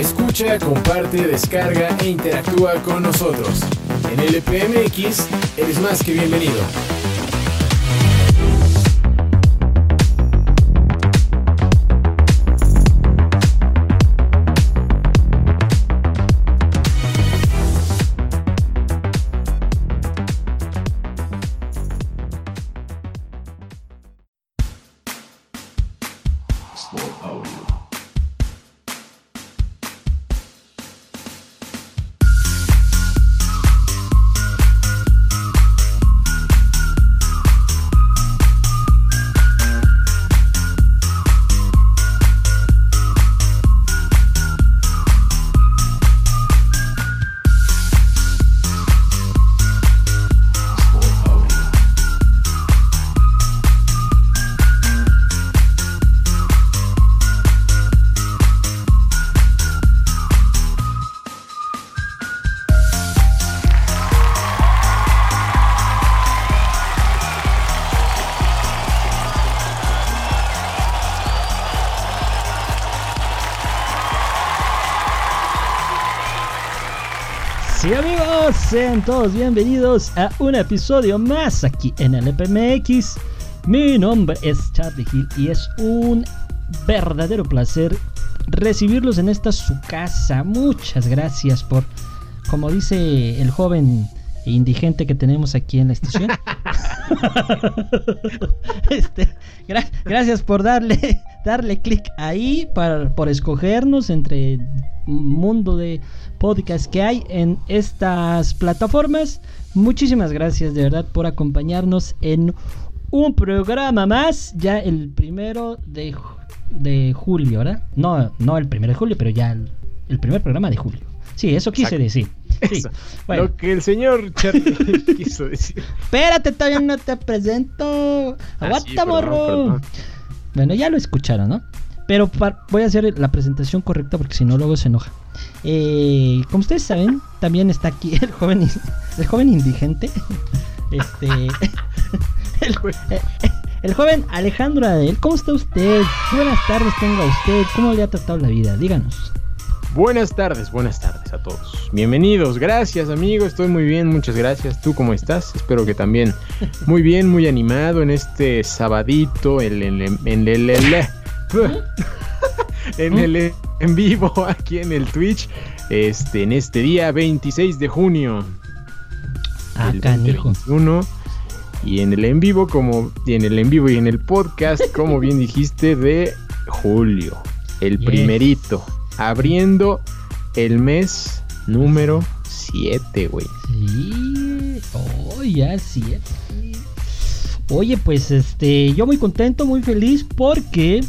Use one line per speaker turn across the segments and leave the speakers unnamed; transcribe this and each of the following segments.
Escucha, comparte, descarga e interactúa con nosotros. En LPMX eres más que bienvenido.
Sean todos bienvenidos a un episodio más aquí en el EPMX. Mi nombre es Charlie Hill y es un verdadero placer recibirlos en esta su casa. Muchas gracias por, como dice el joven indigente que tenemos aquí en la estación. este, gracias por darle, darle clic ahí para, por escogernos entre mundo de podcast que hay en estas plataformas. Muchísimas gracias de verdad por acompañarnos en un programa más, ya el primero de, de julio, ¿verdad? No, no el primero de julio, pero ya el, primer programa de julio. Sí, eso quise decir.
Lo que el señor quiso decir.
Espérate, todavía no te presento. Ah, Aguanta, morro. Bueno, ya lo escucharon, ¿no? Pero voy a hacer la presentación correcta porque si no luego se enoja. Eh, como ustedes saben, también está aquí el joven, el joven indigente. Este, el, joven Alejandro Adel. ¿Cómo está usted? Buenas tardes tenga usted. ¿Cómo le ha tratado la vida? Díganos.
Buenas tardes, buenas tardes a todos. Bienvenidos, gracias amigo, estoy muy bien, muchas gracias. ¿Tú cómo estás? Espero que también muy bien, muy animado en este sabadito, el, el, el, en el en vivo aquí en el Twitch este en este día 26 de junio.
Acá
uno y en el en vivo como y en el en vivo y en el podcast como bien dijiste de julio. El primerito. Abriendo el mes número 7 güey.
Sí. Oh ya 7 Oye, pues este, yo muy contento, muy feliz porque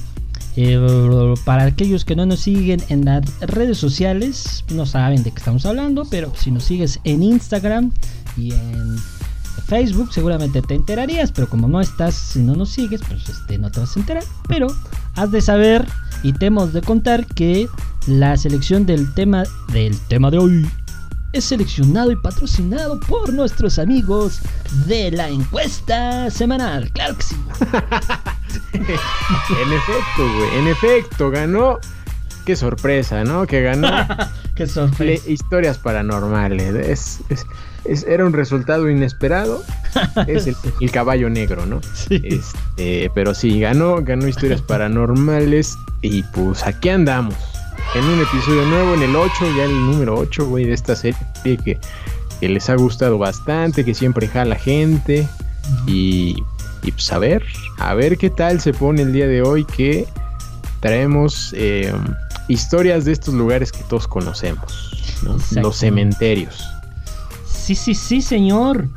eh, para aquellos que no nos siguen en las redes sociales, no saben de qué estamos hablando, pero si nos sigues en Instagram y en Facebook, seguramente te enterarías, pero como no estás, si no nos sigues, pues este, no te vas a enterar. Pero has de saber y te hemos de contar que la selección del tema del tema de hoy es seleccionado y patrocinado por nuestros amigos de la encuesta semanal. Claro que sí.
en efecto, güey. En efecto, ganó. Qué sorpresa, ¿no? Que ganó.
Qué sorpresa.
Historias paranormales. Es, era un resultado inesperado. es el, caballo negro, ¿no? Sí. Este, pero sí, ganó, ganó historias paranormales. Y pues aquí andamos en un episodio nuevo, en el 8, ya el número 8, güey, de esta serie que, les ha gustado bastante, que siempre jala gente. Y, y pues a ver, a ver qué tal se pone el día de hoy que traemos eh, historias de estos lugares que todos conocemos, los cementerios.
Sí, sí, sí, señor.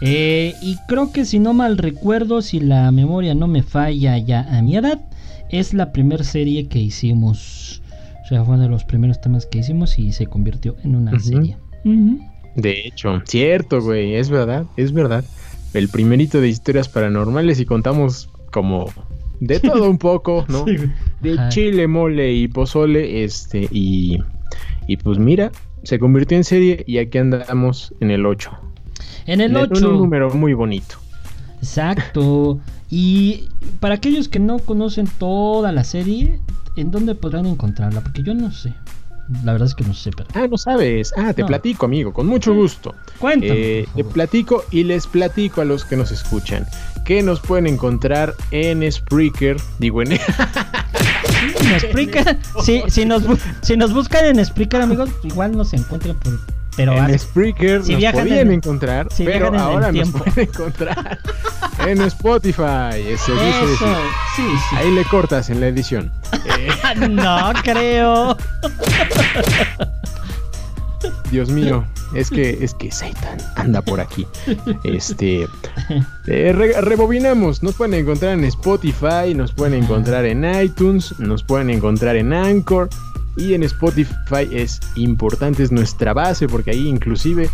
Eh, y creo que si no mal recuerdo, si la memoria no me falla ya a mi edad, es la primera serie que hicimos fue uno de los primeros temas que hicimos y se convirtió en una serie.
De hecho, cierto, güey, es verdad, es verdad. El primerito de historias paranormales y contamos como de todo un poco, ¿no? de chile, mole y pozole, este, y, y pues mira, se convirtió en serie y aquí andamos en el 8.
En el 8.
Un número muy bonito.
Exacto. Y para aquellos que no conocen toda la serie, ¿en dónde podrán encontrarla? Porque yo no sé. La verdad es que no sé. Pero...
Ah, no sabes. Ah, te platico, amigo, con mucho gusto.
Cuéntame.
Eh, te platico y les platico a los que nos escuchan que nos pueden encontrar en Spreaker. Digo, en.
en Spreaker. si, si, nos, si nos buscan en Spreaker, amigos, igual nos encuentran por pero
en Spreaker si nos podían encontrar, pero ahora nos pueden encontrar en Spotify. Eso, sí, sí. Ahí le cortas en la edición.
no creo.
Dios mío, es que es que Satan anda por aquí. Este eh, rebobinamos, nos pueden encontrar en Spotify, nos pueden encontrar en iTunes, nos pueden encontrar en Anchor y en Spotify es importante, es nuestra base porque ahí inclusive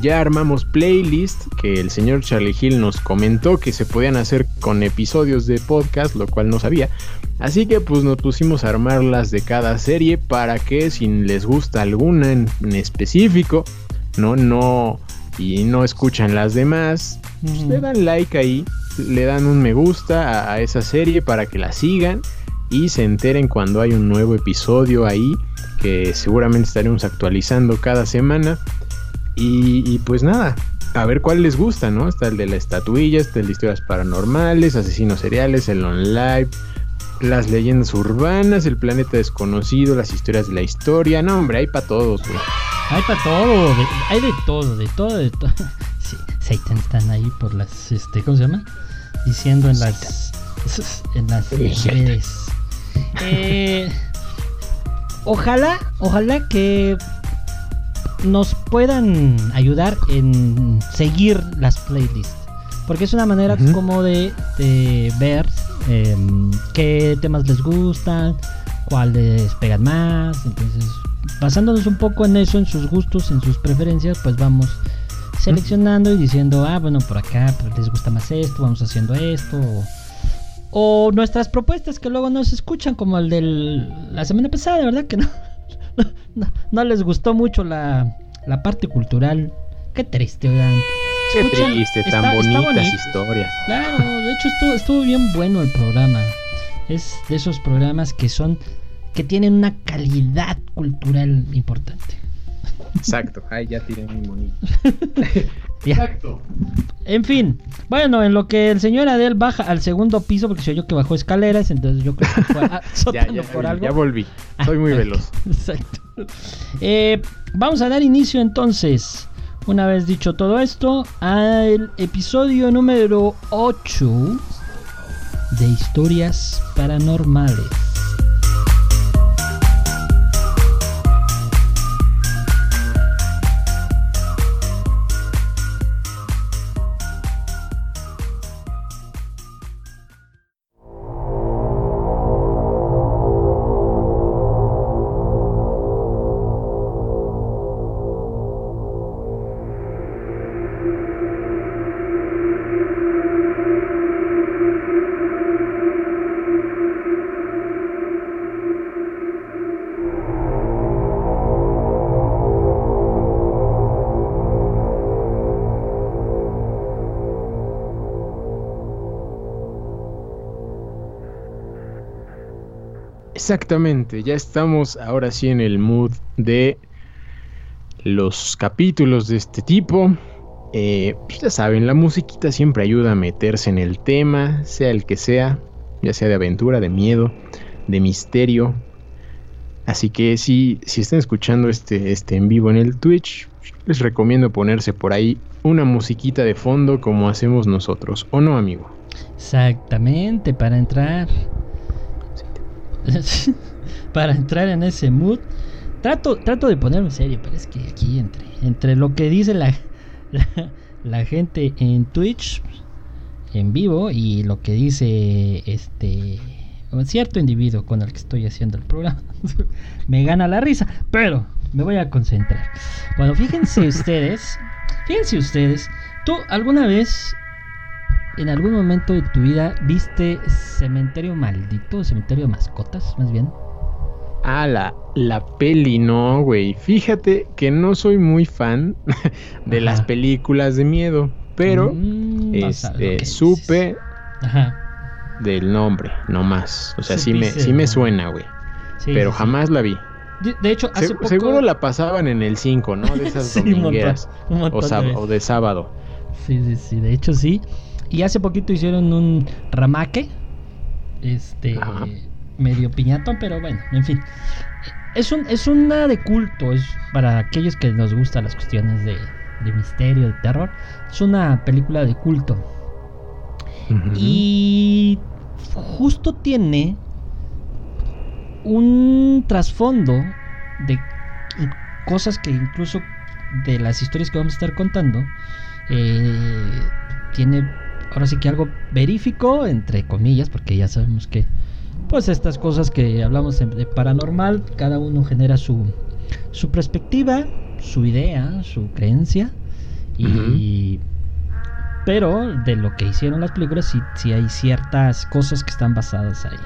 ya armamos playlist que el señor Charlie Hill nos comentó que se podían hacer con episodios de podcast, lo cual no sabía. Así que pues nos pusimos a armarlas de cada serie para que si les gusta alguna en, específico, no, no, y no escuchan las demás, pues, le dan like ahí, le dan un me gusta a, a esa serie para que la sigan y se enteren cuando hay un nuevo episodio ahí que seguramente estaremos actualizando cada semana. Y, pues nada, a ver cuál les gusta, ¿no? Está el de la estatuilla, está el de historias paranormales, asesinos seriales, el online, las leyendas urbanas, el planeta desconocido, las historias de la historia. No, hombre, hay para todos, güey.
Hay para todo, hay de todo, de todo, de todo. Sí, Satan están ahí por las, este, ¿cómo se llama? Diciendo en las, en las redes. Eh, ojalá, ojalá que nos puedan ayudar en seguir las playlists. Porque es una manera como de, ver em, qué temas les gustan, cuáles pegan más. Entonces, basándonos un poco en eso, en sus gustos, en sus preferencias, pues vamos seleccionando y diciendo, ah, bueno, por acá pues, les gusta más esto, vamos haciendo esto. O nuestras propuestas que luego no se escuchan, como el de la semana pasada, ¿verdad? Que no, no, les gustó mucho la, parte cultural. Qué triste, oigan.
Qué triste, tan bonitas historias.
Claro, de hecho estuvo, estuvo bien bueno el programa. Es de esos programas que son, que tienen una calidad cultural importante.
Exacto, ay, ya tiré mi monito.
Exacto. En fin, bueno, en lo que el señor Adel baja al segundo piso, porque se oyó que bajó escaleras, entonces yo creo que fue
ya, ya, por algo. Ya volví, soy muy veloz.
Exacto. Eh, vamos a dar inicio entonces, una vez dicho todo esto, al episodio número 8 de historias paranormales.
Exactamente, ya estamos ahora sí en el mood de los capítulos de este tipo. Eh, pues ya saben, la musiquita siempre ayuda a meterse en el tema, sea el que sea, ya sea de aventura, de miedo, de misterio. Así que si, si están escuchando este, este en vivo en el Twitch, les recomiendo ponerse por ahí una musiquita de fondo como hacemos nosotros, ¿o no, amigo?
Exactamente, para entrar para entrar en ese mood. Trato, trato de ponerme serio, pero es que aquí entre, entre lo que dice la, la, gente en Twitch en vivo y lo que dice este un cierto individuo con el que estoy haciendo el programa me gana la risa, pero me voy a concentrar. Bueno, fíjense ustedes, fíjense ustedes, ¿tú alguna vez en algún momento de tu vida viste Cementerio Maldito, Cementerio de Mascotas, más bien?
Ah, la, la peli, no, güey. Fíjate que no soy muy fan de las películas de miedo, pero mm, este, supe del nombre, no más. O sea, sí me, sí me suena, güey. pero jamás la vi.
De, hecho, hace poco...
Seguro la pasaban en el 5, ¿no? De esas domingueras. o, de sábado.
Sí, sí, sí. De hecho, sí. Y hace poquito hicieron un ramaque. Este. Medio piñatón, pero bueno, en fin. Es, un, es una de culto. Es para aquellos que nos gustan las cuestiones de, de misterio, de terror. Es una película de culto. Y justo tiene un trasfondo de cosas que incluso de las historias que vamos a estar contando eh, tiene ahora sí que algo verífico entre comillas porque ya sabemos que pues estas cosas que hablamos de paranormal cada uno genera su su perspectiva su idea su creencia y pero de lo que hicieron las películas sí, sí hay ciertas cosas que están basadas ahí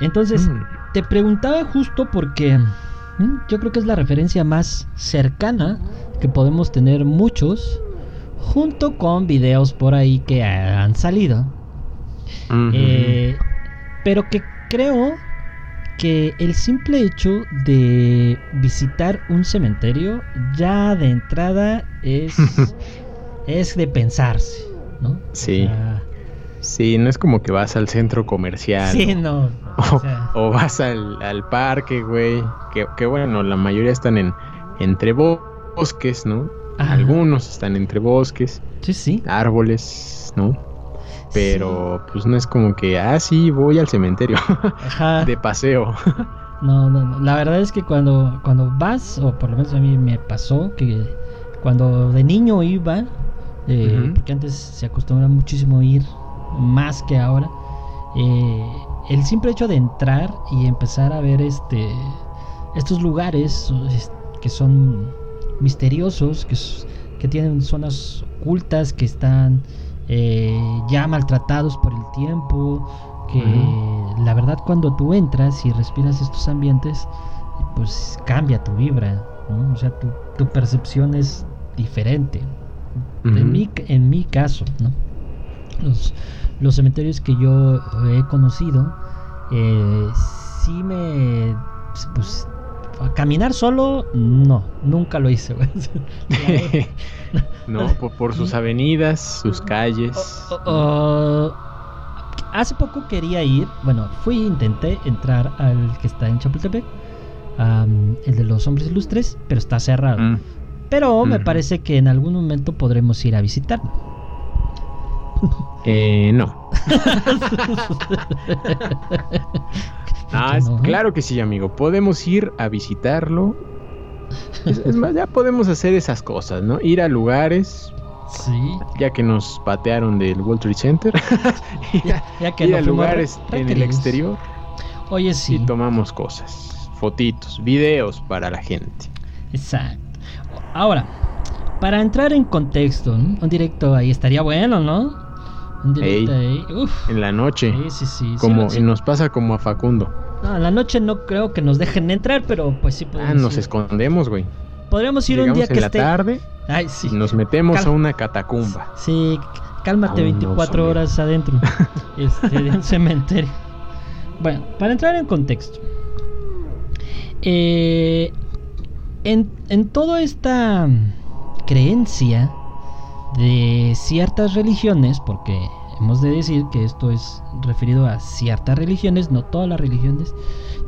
entonces, mm. te preguntaba justo porque mm, yo creo que es la referencia más cercana que podemos tener muchos, junto con videos por ahí que han salido. Eh, pero que creo que el simple hecho de visitar un cementerio ya de entrada es, es de pensarse, ¿no?
Sí. Sí, no es como que vas al centro comercial.
Sí, no.
O, vas al, parque, güey. Que, bueno, la mayoría están en entre bosques, ¿no? Algunos están entre bosques.
Sí, sí.
Árboles, ¿no? Pero pues no es como que, ah, sí, voy al cementerio. Ajá. De paseo.
no, no, no. La verdad es que cuando, cuando vas, o por lo menos a mí me pasó, que cuando de niño iba, eh, porque antes se acostumbra muchísimo ir más que ahora. Eh, el simple hecho de entrar y empezar a ver este estos lugares que son misteriosos, que, que tienen zonas ocultas, que están eh, ya maltratados por el tiempo, que la verdad cuando tú entras y respiras estos ambientes, pues cambia tu vibra, o sea, tu, percepción es diferente. en, mi, en mi caso, ¿no? Los, los cementerios que yo he conocido, eh, sí me. Pues, caminar solo, no, nunca lo hice.
no, por, sus avenidas, sus calles.
hace poco quería ir, bueno, fui, intenté entrar al que está en Chapultepec, el de los hombres ilustres, pero está cerrado. Mm. Pero me parece que en algún momento podremos ir a visitarlo.
Eh, no. ah, claro que sí, amigo. Podemos ir a visitarlo. Es, más, ya podemos hacer esas cosas, ¿no? Ir a lugares.
Sí.
Ya que nos patearon del World Trade Center. ya, que ir a lugares en el exterior.
Oye, sí.
Y tomamos cosas. Fotitos, videos para la gente.
Exacto. Ahora, para entrar en contexto, un directo ahí estaría bueno, ¿no?
En la noche. Sí, sí, sí. Como, y nos pasa como a Facundo.
No, en la noche no creo que nos dejen entrar, pero pues sí
podemos. Ah, nos escondemos, güey.
Podríamos ir un día que
en la tarde.
Ay, sí.
Y nos metemos a una catacumba.
Sí, cálmate 24 horas adentro este, de un cementerio. Bueno, para entrar en contexto. Eh, en, en toda esta creencia de ciertas religiones, porque hemos de decir que esto es referido a ciertas religiones, no todas las religiones,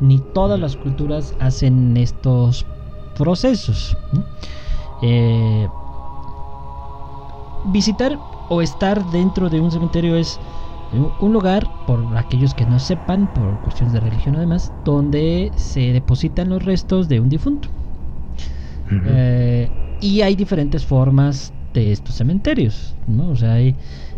ni todas las culturas hacen estos procesos. Eh, visitar o estar dentro de un cementerio es un lugar, por aquellos que no sepan, por cuestiones de religión además, donde se depositan los restos de un difunto. Eh, y hay diferentes formas estos cementerios, ¿no? O sea, hay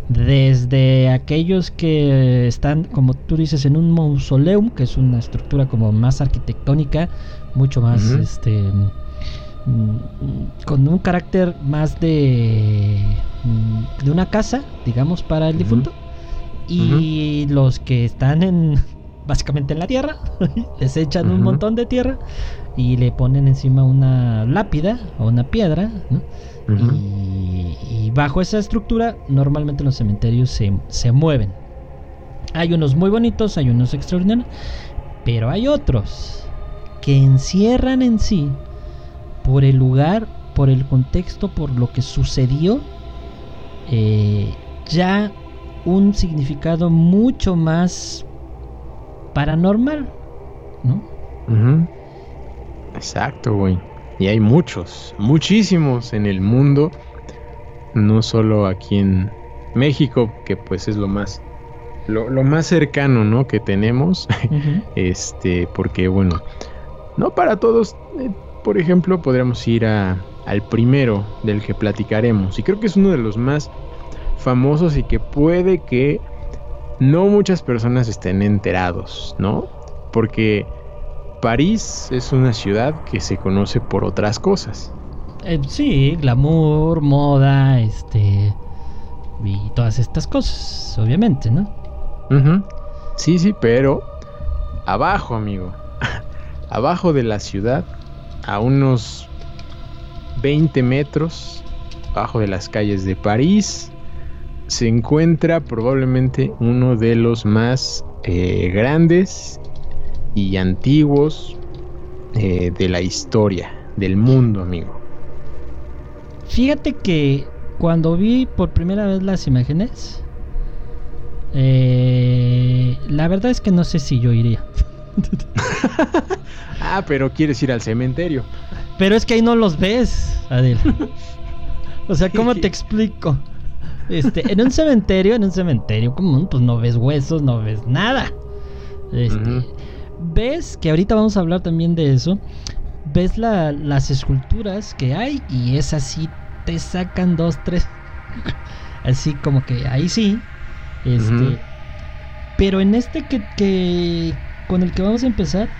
desde aquellos que están, como tú dices, en un mausoleum, que es una estructura como más arquitectónica, mucho más, este, mm, con un carácter más de, mm, de una casa, digamos, para el difunto, y los que están en, básicamente en la tierra, les echan un montón de tierra y le ponen encima una lápida o una piedra, ¿no? Y, bajo esa estructura, normalmente los cementerios se, mueven. Hay unos muy bonitos, hay unos extraordinarios, pero hay otros que encierran en sí, por el lugar, por el contexto, por lo que sucedió, eh, ya un significado mucho más paranormal, ¿no?
Exacto, güey. Y hay muchos, muchísimos en el mundo, no solo aquí en México, que pues es lo más lo, más cercano, ¿no? Que tenemos, este, porque bueno, no para todos, eh, por ejemplo, podríamos ir a, al primero del que platicaremos, y creo que es uno de los más famosos y que puede que no muchas personas estén enterados, ¿no? Porque París es una ciudad que se conoce por otras cosas.
Eh, sí, glamour, moda, este y todas estas cosas, obviamente, ¿no?
Sí, sí, pero abajo, amigo, abajo de la ciudad, a unos 20 metros, abajo de las calles de París, se encuentra probablemente uno de los más eh, grandes y antiguos eh, de la historia del mundo, amigo.
Fíjate que cuando vi por primera vez las imágenes, eh, la verdad es que no sé si yo iría.
ah, pero quieres ir al cementerio.
Pero es que ahí no los ves, Adel. o sea, ¿cómo te explico? Este, en un cementerio, en un cementerio común, pues no ves huesos, no ves nada. Este, ves que ahorita vamos a hablar también de eso. Ves las esculturas que hay y es así, te sacan dos, tres. así como que ahí sí. Este, Pero en este que, con el que vamos a empezar,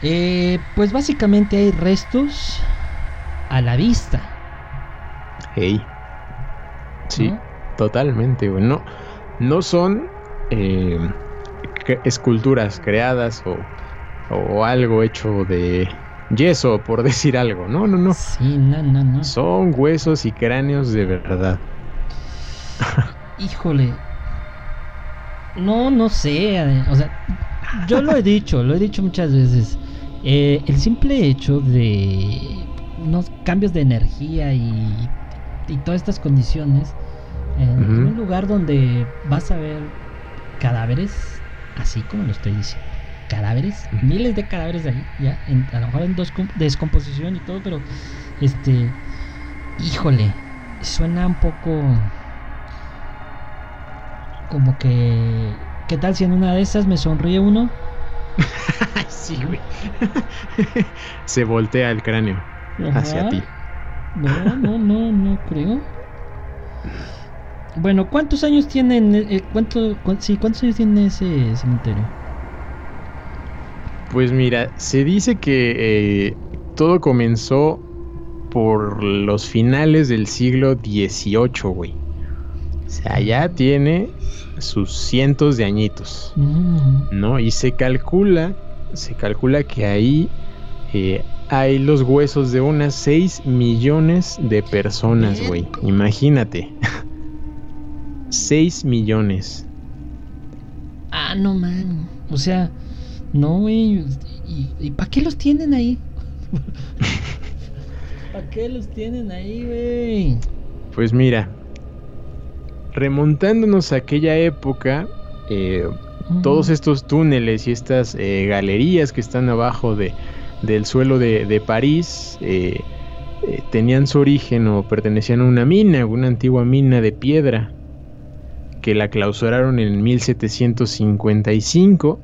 eh, pues básicamente hay restos a la vista.
Hey. Sí, totalmente, No, no son eh, esculturas creadas o, o, algo hecho de yeso, por decir algo. No, no, no.
Sí, no, no, no.
Son huesos y cráneos de verdad.
Híjole. No, no sé. O sea, yo lo he dicho, lo he dicho muchas veces. Eh, el simple hecho de unos cambios de energía y y todas estas condiciones en un lugar donde vas a ver cadáveres, así como lo estoy diciendo. Cadáveres, miles de cadáveres ahí, ya, a lo mejor en dos, descomposición y todo, pero este, híjole, suena un poco como que, ¿qué tal si en una de esas me sonríe uno?
sí, güey. Se voltea el cráneo hacia ti.
No, no, no, no creo. Bueno, ¿cuántos años tienen? Eh, cuánto, sí, ¿cuántos años tiene ese cementerio?
Pues mira, se dice que eh, todo comenzó por los finales del siglo XVIII, güey. O sea, ya tiene sus cientos de añitos, mm. ¿no? Y se calcula, se calcula que ahí eh, hay los huesos de unas 6 millones de personas, güey. Imagínate. 6 millones.
Ah, no, man. O sea, no, güey. ¿Y, para qué los tienen ahí? ¿Para qué los tienen ahí, güey?
Pues mira, remontándonos a aquella época, eh, todos estos túneles y estas eh, galerías que están abajo de, del suelo de, París eh, eh, tenían su origen o pertenecían a una mina, una antigua mina de piedra que la clausuraron en 1755,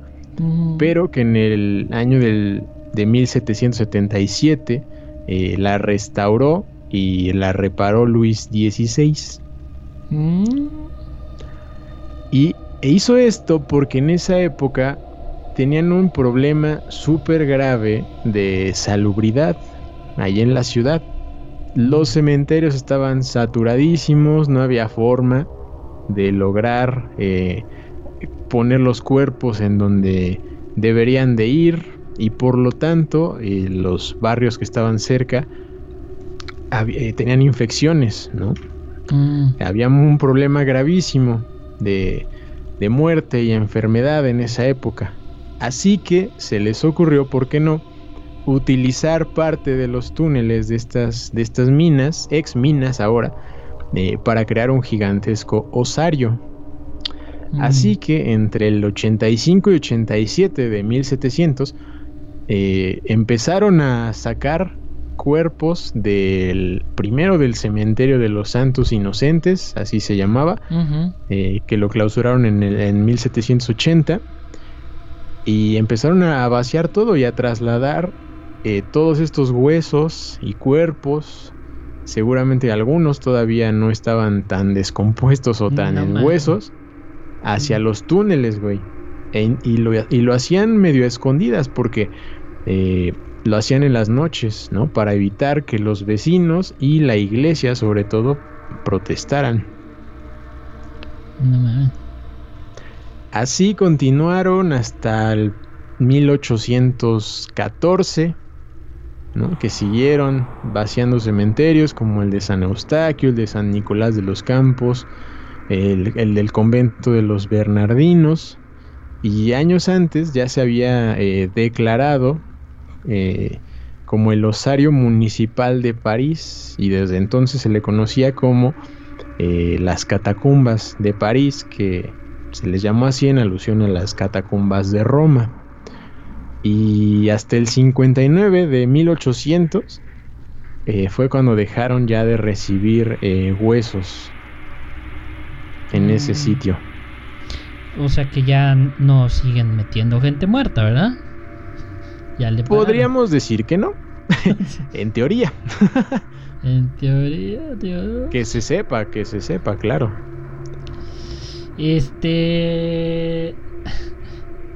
pero que en el año del, de 1777 eh, la restauró y la reparó Luis XVI. Mm. Y e hizo esto porque en esa época tenían un problema súper grave de salubridad ahí en la ciudad. Los cementerios estaban saturadísimos, no había forma de lograr eh, poner los cuerpos en donde deberían de ir y por lo tanto eh, los barrios que estaban cerca eh, tenían infecciones, ¿no? Mm. Había un problema gravísimo de, de muerte y enfermedad en esa época. Así que se les ocurrió, ¿por qué no? Utilizar parte de los túneles de estas, de estas minas, ex minas ahora, eh, para crear un gigantesco osario. Mm. Así que entre el 85 y 87 de 1700 eh, empezaron a sacar cuerpos del primero del cementerio de los santos inocentes, así se llamaba, eh, que lo clausuraron en, en 1780 y empezaron a vaciar todo y a trasladar eh, todos estos huesos y cuerpos. Seguramente algunos todavía no estaban tan descompuestos o tan en huesos hacia los túneles, güey. y, lo, y, lo, hacían medio escondidas porque eh, lo hacían en las noches, ¿no? Para evitar que los vecinos y la iglesia, sobre todo, protestaran. No Así continuaron hasta el 1814, que siguieron vaciando cementerios como el de San Eustaquio, el de San Nicolás de los Campos, el, del convento de los Bernardinos. Y años antes ya se había eh, declarado eh, como el osario municipal de París y desde entonces se le conocía como eh, las catacumbas de París que se les llamó así en alusión a las catacumbas de Roma. Y hasta el 59 de 1800 eh, fue cuando dejaron ya de recibir eh, huesos en ese mm. sitio.
O sea que ya no siguen metiendo gente muerta, ¿verdad?
Ya le Podríamos decir que no. en teoría.
en teoría, tío.
Que se sepa, que se sepa, claro.
Este.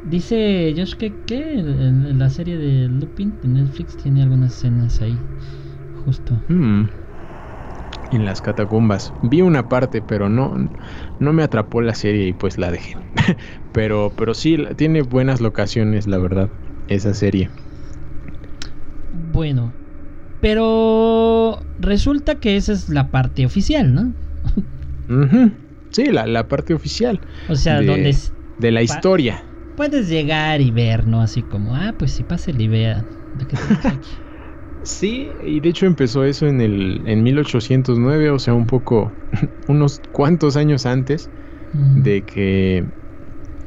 Dice Josh que, en, la serie de Lupin de Netflix tiene algunas escenas ahí. Justo.
Mm. En las catacumbas. Vi una parte, pero no, no me atrapó la serie y pues la dejé. pero, pero sí, tiene buenas locaciones, la verdad, esa serie.
Bueno, pero resulta que esa es la parte oficial, ¿no?
Sí, la, parte oficial.
O sea, donde...
De la historia.
Puedes llegar y ver, ¿no? Así como, ah, pues sí, pásale y vea de qué aquí.
sí, y de hecho empezó eso en el en 1809, o sea, un poco, unos cuantos años antes de que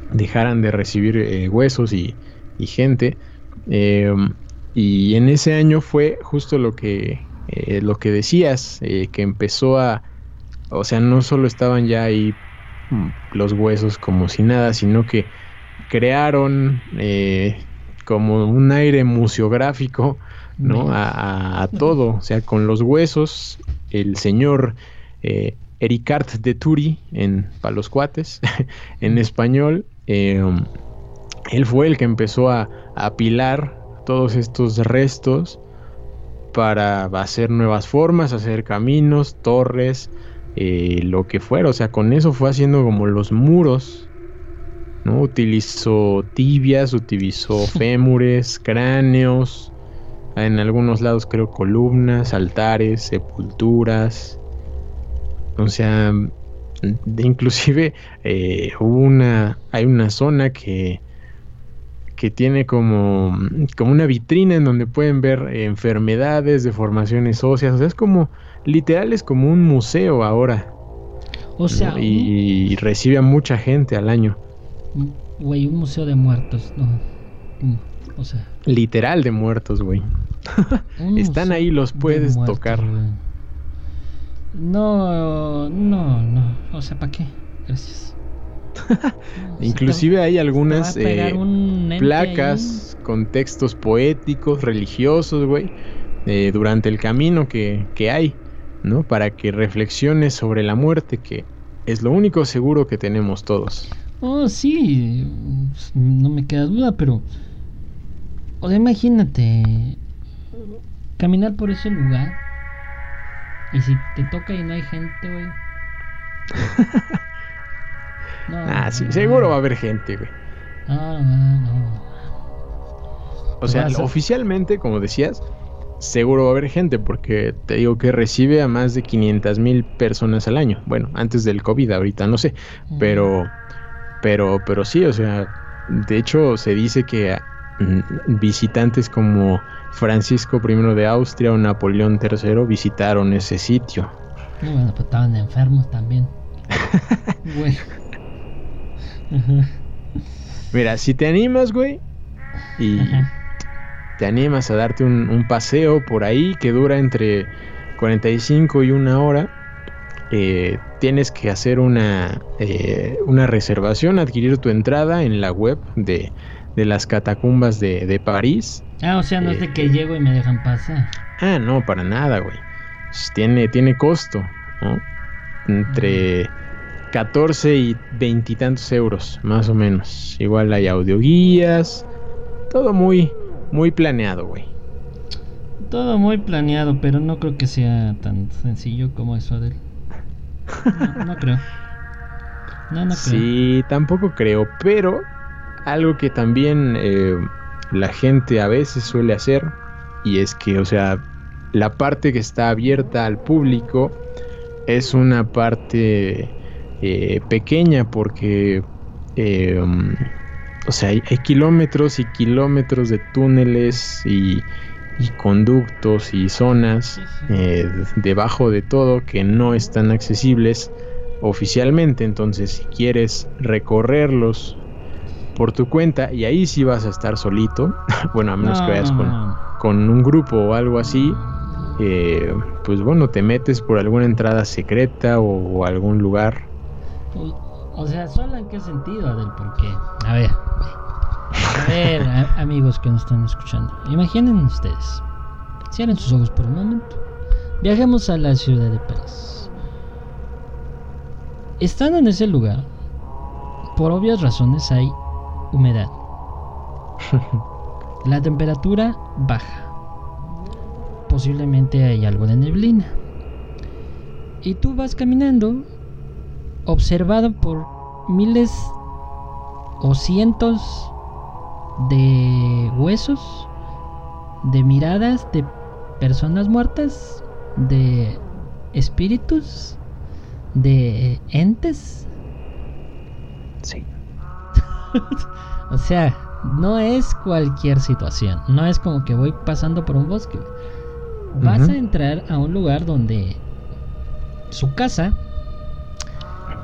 dejaran de recibir eh, huesos y, gente. Em, y en ese año fue justo lo que, eh, lo que decías, eh, que empezó a o sea, no solo estaban ya ahí mm, los huesos como si nada, sino que crearon eh, como un aire museográfico, ¿no? A, todo, o sea, con los huesos, el señor eh, Ericard de Turi, en para los cuates, en español, eh, él fue el que empezó a, a apilar todos estos restos para hacer nuevas formas, hacer caminos, torres, eh, lo que fuera, o sea, con eso fue haciendo como los muros, ¿no? Utilizó tibias, utilizó fémures, cráneos, en algunos lados creo columnas, altares, sepulturas, o sea, inclusive eh, una, hay una zona que que tiene como, como una vitrina en donde pueden ver enfermedades, deformaciones óseas, o sea, es como literal es como un museo ahora. O sea, y, recibe a mucha gente al año.
Güey, un museo de muertos, no. Mm, o sea.
Literal de muertos, güey. Están ahí, los puedes tocar.
No, no, no. O sea, ¿para qué? Gracias.
Inclusive hay algunas eh, placas con textos poéticos, religiosos, güey, eh, durante el camino que, que hay. ¿no? Para que reflexiones sobre la muerte, que es lo único seguro que tenemos todos.
Oh, sí, no me queda duda, pero... O sea, imagínate caminar por ese lugar y si te toca y no hay gente, güey.
ah, sí, seguro va a haber gente, güey. No, no, no. O sea, oficialmente, como decías, seguro va a haber gente porque te digo que recibe a más de 500 mil personas al año. Bueno, antes del COVID, ahorita no sé, pero, pero, pero sí, o sea, de hecho, se dice que mm, visitantes como Francisco I de Austria o Napoleón III visitaron ese sitio.
bueno, pues estaban enfermos también.
güey. Mira, si te animas, güey, y te animas a darte un, paseo por ahí que dura entre 45 y una hora, eh, tienes que hacer una, eh, una reservación, adquirir tu entrada en la web de, las catacumbas de, París.
Ah, o sea, no es de que eh, llego y me dejan pasar.
Ah, no, para nada, güey. Tiene, tiene costo, ¿no? Entre 14 y veintitantos euros, más o menos. Igual hay audioguías, todo muy, muy planeado, güey.
Todo muy planeado, pero no creo que sea tan sencillo como eso de No, creo.
No, no creo. Sí, tampoco creo, pero algo que también eh, la gente a veces suele hacer, y es que, o sea, la parte que está abierta al público es una parte eh, pequeña porque, eh, o sea, hay, kilómetros y kilómetros de túneles y, conductos y zonas eh, debajo de todo que no están accesibles oficialmente. Entonces, si quieres recorrerlos por tu cuenta, y ahí sí vas a estar solito, bueno, a menos que vayas con, un grupo o algo así, pues bueno, te metes por alguna entrada secreta o algún lugar.
O, sea, ¿solo en qué sentido, Adel? Porque, a ver, a ver, amigos que nos están escuchando, imaginen ustedes, cierren sus ojos por un momento, viajemos a la ciudad de París. Estando en ese lugar, por obvias razones hay humedad. La temperatura baja. Posiblemente hay algo de neblina. Y tú vas caminando observado por miles o cientos de huesos, de miradas de personas muertas, de espíritus, de entes.
Sí.
o sea, no es cualquier situación. No es como que voy pasando por un bosque. Vas a entrar a un lugar donde su casa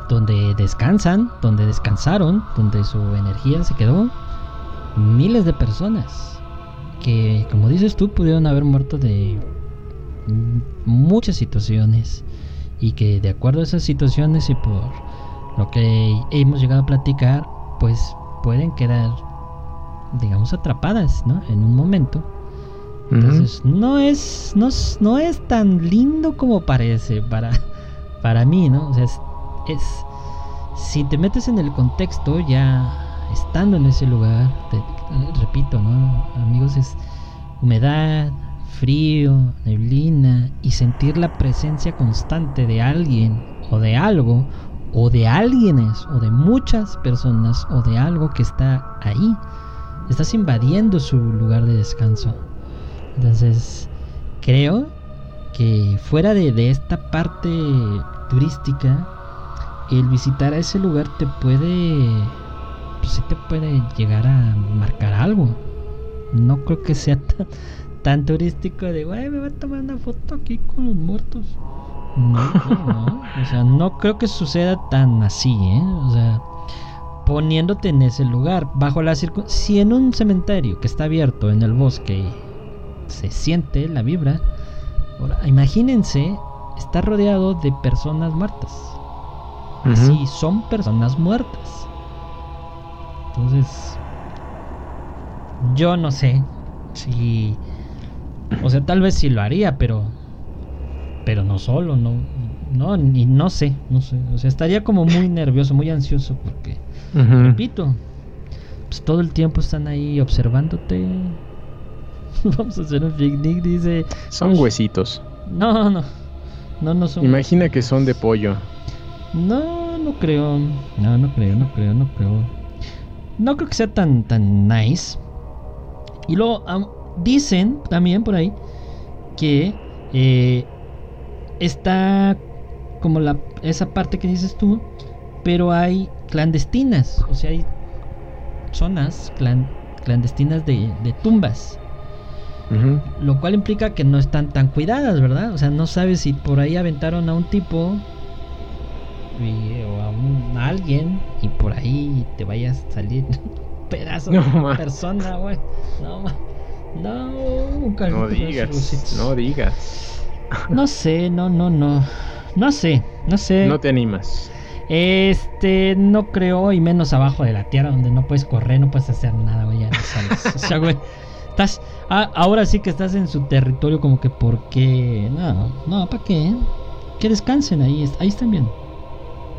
donde descansan, donde descansaron, donde su energía se quedó miles de personas que, como dices tú, pudieron haber muerto de muchas situaciones y que de acuerdo a esas situaciones y por lo que hemos llegado a platicar, pues pueden quedar, digamos, atrapadas, ¿no? En un momento. Entonces, no es, no, no es tan lindo como parece para, para mí, ¿no? O sea, es, si te metes en el contexto, ya estando en ese lugar, repito, ¿no? Amigos, es humedad, frío, neblina y sentir la presencia constante de alguien o de algo o de alguienes o de muchas personas o de algo que está ahí. Estás invadiendo su lugar de descanso. Entonces, creo que fuera de, de esta parte turística, el visitar a ese lugar te puede, sí te puede llegar a marcar algo. No creo que sea tan, turístico de, güey, me voy a tomar una foto aquí con los muertos. No, no, o sea, no creo que suceda tan así, ¿eh? O sea, poniéndote en ese lugar, bajo la circunstancia, si en un cementerio que está abierto en el bosque se siente la vibra, imagínense estar rodeado de personas muertas Así son personas muertas. Entonces, yo no sé si... O sea, tal vez sí lo haría, pero... Pero no solo, no... No, ni no sé, no sé. O sea, estaría como muy nervioso, muy ansioso porque, repito, pues todo el tiempo están ahí observándote. Vamos a hacer un picnic, dice.
Son huesitos.
No, no, no, no son.
Imagina que son de pollo.
No, no creo. No, no creo, no creo, no creo. No creo que sea tan, tan nice. Y luego dicen también por ahí que eh, está como la, esa parte que dices tú, pero hay clandestinas. O sea, hay zonas clandestinas de, tumbas. Lo cual implica que no están tan cuidadas, ¿verdad? O sea, no sabes si por ahí aventaron a un tipo o a, un, alguien y por ahí te vayas a salir un pedazo de persona, güey. No, no,
no digas, no digas.
No sé, no, no, no. No sé, no sé.
No te animas.
Este, no creo, y menos abajo de la tierra donde no puedes correr, no puedes hacer nada, güey, ya no sales. o sea, güey, estás, ah, ahora sí que estás en su territorio como que porque, no, no, ¿para qué? Que descansen ahí, ahí están bien.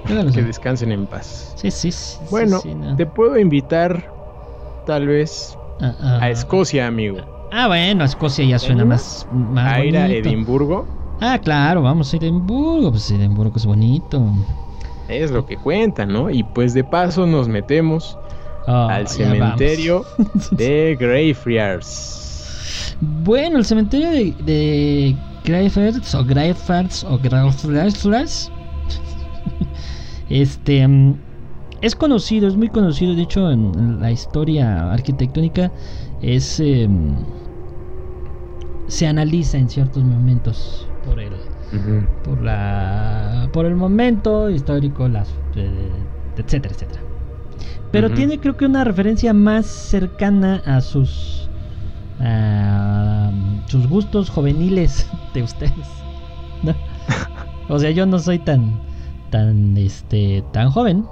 Que descansen en paz.
Sí, sí, sí
Bueno, te puedo invitar, tal vez, ah, ah, a Escocia, amigo.
Ah, bueno, Escocia ya suena más, más
A ir a Edimburgo.
Ah, claro, vamos a Edimburgo, pues Edimburgo es bonito.
Es lo que cuenta, ¿no? Y pues de paso nos metemos ah, al cementerio de Greyfriars.
Bueno, el cementerio de, de Greyfriars o Greyfriars o Greyfriars este mm, es conocido, es muy conocido, de hecho en, la historia arquitectónica es em, se analiza en ciertos momentos por el por la por el momento histórico las eh, etcétera etcétera. Pero tiene creo que una referencia más cercana a sus a sus gustos juveniles de ustedes o sea yo no soy tan tan este tan joven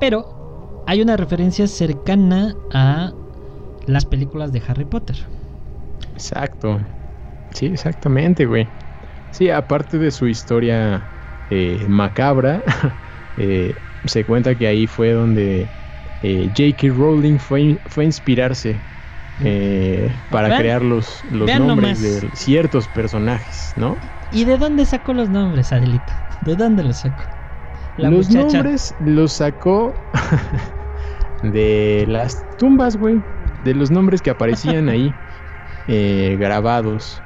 pero hay una referencia cercana a las películas de Harry Potter
exacto sí exactamente güey Sí, aparte de su historia eh, macabra, eh, se cuenta que ahí fue donde eh, J.K. Rowling fue, fue a inspirarse para crear los, los nombres de ciertos personajes, ¿no?
¿Y de dónde sacó los nombres, Adelita? ¿De dónde los sacó?
los nombres los sacó de las tumbas, güey. De los nombres que aparecían ahí grabados.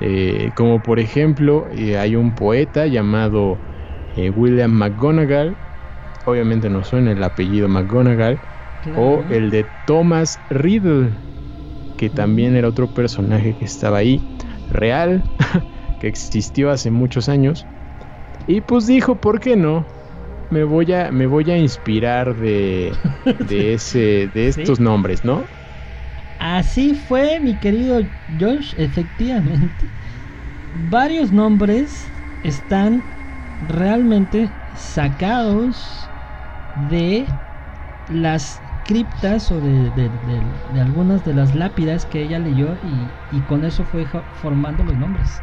Eh, como por ejemplo, eh, hay un poeta llamado eh, William McGonagall, obviamente no suena el apellido McGonagall, o el de Thomas Riddle, que también era otro personaje que estaba ahí, real, que existió hace muchos años. Y pues dijo, ¿por qué no? Me voy a, me voy a inspirar de, de, ese, de estos nombres, ¿no?
Así fue, mi querido Josh, efectivamente. Varios nombres están realmente sacados de las criptas o de, algunas de las lápidas que ella leyó y, con eso fue formando los nombres.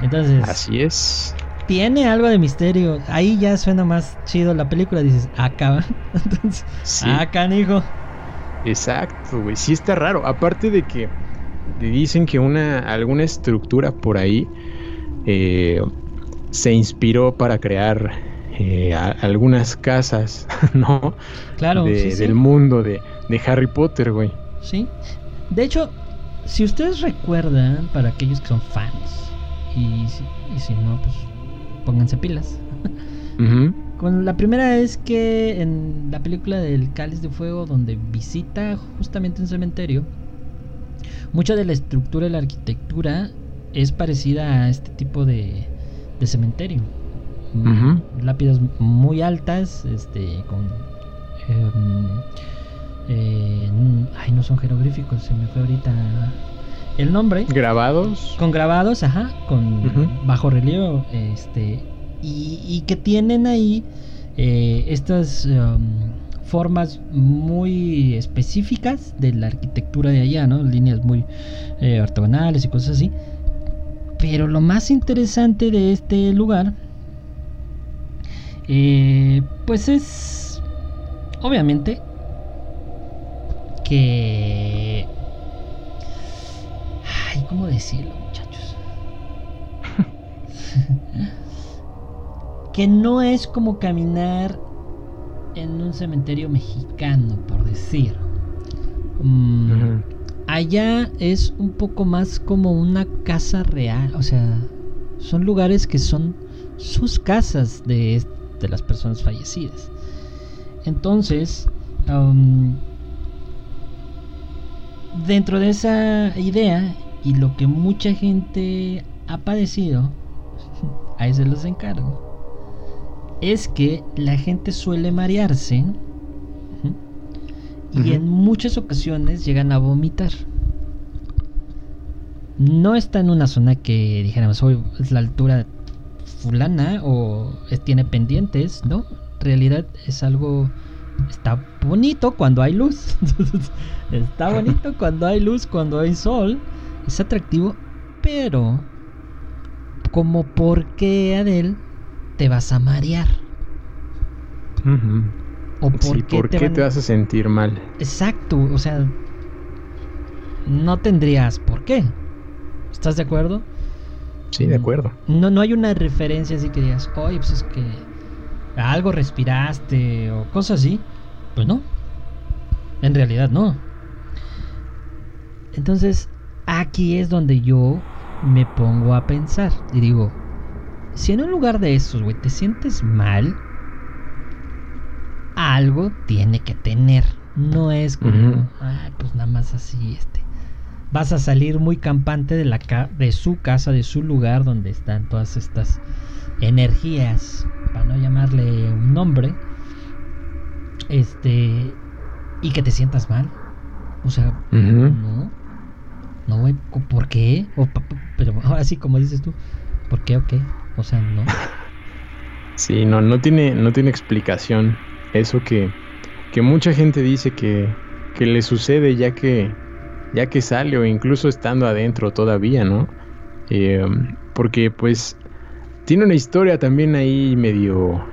Entonces,
así es.
Tiene algo de misterio. Ahí ya suena más chido la película. Dices, acá. Entonces, sí. acá, hijo.
Exacto, güey. Sí está raro. Aparte de que dicen que una alguna estructura por ahí eh, se inspiró para crear eh, algunas casas, ¿no?
Claro.
Del mundo de, Harry Potter, güey.
Sí. De hecho, si ustedes recuerdan, para aquellos que son fans, y, si no, pues pónganse pilas. Con la primera es que en la película del Cáliz de Fuego, donde visita justamente un cementerio, mucha de la estructura de la arquitectura es parecida a este tipo de, cementerio. Lápidas muy altas, este, con... Em, eh, ay, no son jeroglíficos, se me fue ahorita el nombre.
Grabados.
Con grabados, ajá, con bajo relieve, este, y, que tienen ahí eh, estas um, formas muy específicas de la arquitectura de allá, ¿no? Líneas muy eh, ortogonales y cosas así. Pero lo más interesante de este lugar, eh, pues es, obviamente, que... Ay, ¿cómo decirlo, muchachos? que no es como caminar en un cementerio mexicano, por decir. Mm, allá es un poco más como una casa real, o sea, son lugares que son sus casas de, de las personas fallecidas. Entonces, um, dentro de esa idea y lo que mucha gente ha padecido, ahí se los encargo, es que la gente suele marearse y en muchas ocasiones llegan a vomitar. No está en una zona que dijéramos, hoy es la altura fulana o tiene pendientes, ¿no? En realidad es algo está bonito cuando hay luz. está bonito cuando hay luz, cuando hay sol. Es atractivo, pero como por qué Adel te vas a marear.
O por, qué, te, te, vas a sentir mal.
Exacto, o sea, no tendrías por qué. ¿Estás de acuerdo?
Sí, de acuerdo.
No, no hay una referencia así que digas, oye, pues es que algo respiraste o cosas así. Pues no. En realidad no. Entonces, aquí es donde yo me pongo a pensar y digo, si en un lugar de esos, güey, te sientes mal, algo tiene que tener. No es como, pues nada más así, este. Vas a salir muy campante de, la de su casa, de su lugar donde están todas estas energías, para no llamarle un nombre, este, y que te sientas mal. O sea, no, no, güey, ¿por qué? pero ahora sí, como dices tú, ¿por qué o qué? O sea, no.
Sí, no, no tiene, no tiene explicación eso que, que mucha gente dice que, que le sucede ya que, ya que sale o incluso estando adentro todavía, ¿no? Eh, porque pues tiene una historia también ahí medio,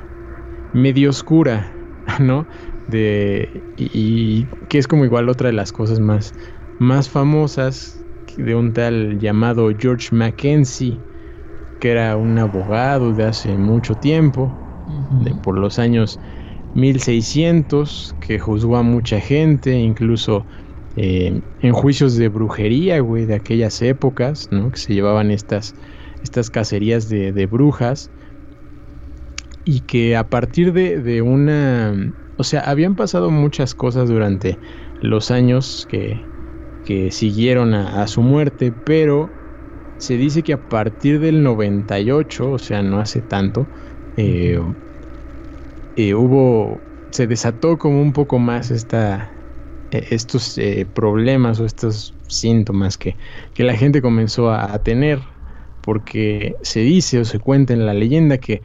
medio oscura, ¿no? De, y, que es como igual otra de las cosas más, más famosas de un tal llamado George Mackenzie, que era un abogado de hace mucho tiempo, de, por los años 1600, que juzgó a mucha gente, incluso eh, en juicios de brujería, güey, de aquellas épocas, ¿no? Que se llevaban estas, estas cacerías de, brujas. Y que a partir de, una... O sea, habían pasado muchas cosas durante los años que, que siguieron a, su muerte, pero se dice que a partir del 98, o sea, no hace tanto, eh, eh, hubo, se desató como un poco más esta, e, estos eh, problemas o estos síntomas que, que la gente comenzó a, tener, porque se dice o se cuenta en la leyenda que,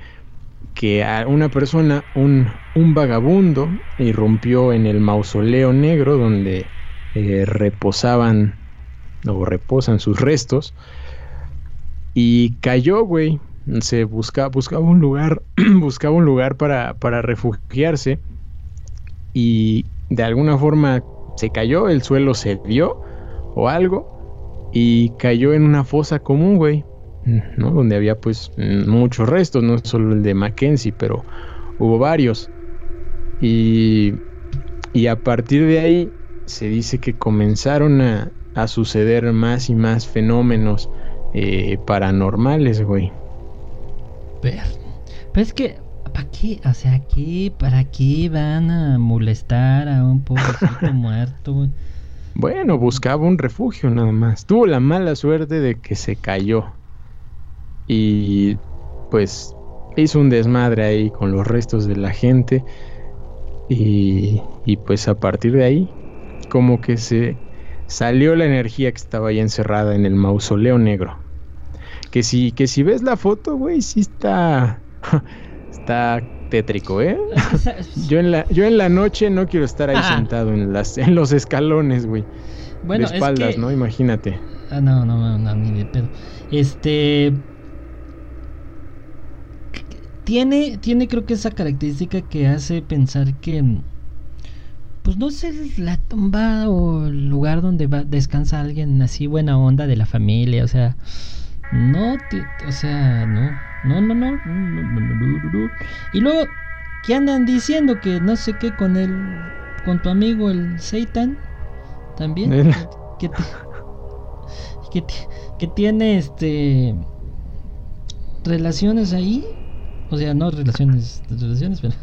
que a una persona, un, un vagabundo, irrumpió en el mausoleo negro donde eh, reposaban o reposan sus restos y cayó, güey, se buscaba, buscaba un lugar, buscaba un lugar para, para refugiarse y de alguna forma se cayó, el suelo se dio o algo y cayó en una fosa común, güey, ¿no? Donde había pues muchos restos, no solo el de Mackenzie, pero hubo varios. Y, y a partir de ahí se dice que comenzaron a, a suceder más y más fenómenos eh, paranormales, güey.
Pero, es que, ¿para qué? O sea, ¿qué? ¿Para qué van a molestar a un pobrecito muerto?
Bueno, buscaba un refugio nada más. Tuvo la mala suerte de que se cayó. Y pues hizo un desmadre ahí con los restos de la gente. Y, y pues a partir de ahí, como que se salió la energía que estaba ahí encerrada en el mausoleo negro. Que si, que si ves la foto, güey, sí está. está tétrico, ¿eh? yo, en la, yo en la noche no quiero estar ahí sentado en, las, en los escalones, güey. Bueno, de espaldas, ¿no? Imagínate.
Ah, no, no, no, ni de pedo. Este. Tiene, tiene creo que esa característica que hace pensar que pues no sé la tumba o el lugar donde va descansa alguien así buena onda de la familia, o sea, no, o sea, no. No, no, no. Y luego, ¿qué andan diciendo? Que no sé qué con el. Con tu amigo el Satan. También. Que, que, que, tiene este. Relaciones ahí. O sea, no relaciones. Relaciones, pero.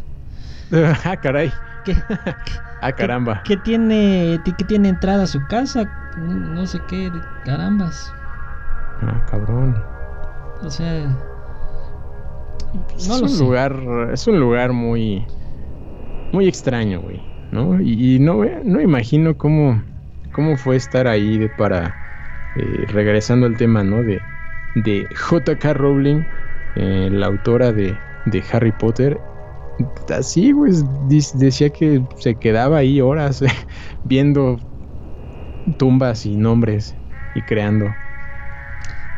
ah, caray.
¿Qué,
ah, caramba.
¿Qué, tiene, qué tiene entrada a su casa? No sé qué, carambas.
Ah, cabrón.
O sea,
es un lugar, es un lugar muy, muy extraño, güey, ¿no? Y, no, no imagino cómo, cómo fue estar ahí de para, eh, regresando al tema, ¿no? De, de J.K. Rowling, eh, la autora de, de Harry Potter, así, güey, decía que se quedaba ahí horas viendo tumbas y nombres y creando.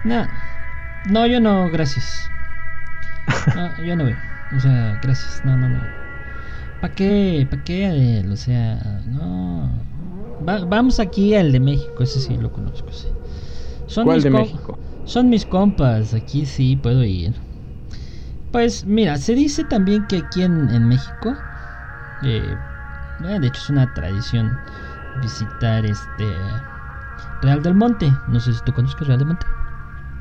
No, no, yo no, gracias. No, yo no veo. O sea, gracias. No, no, no. ¿Para qué? ¿Para qué? O sea, no. vamos aquí al de México, ese sí lo conozco. Sí.
Son ¿Cuál de México?
Son mis compas, aquí sí puedo ir. Pues mira, se dice también que aquí en, México, eh, eh, de hecho es una tradición visitar este Real del Monte. No sé si tú conoces Real del Monte.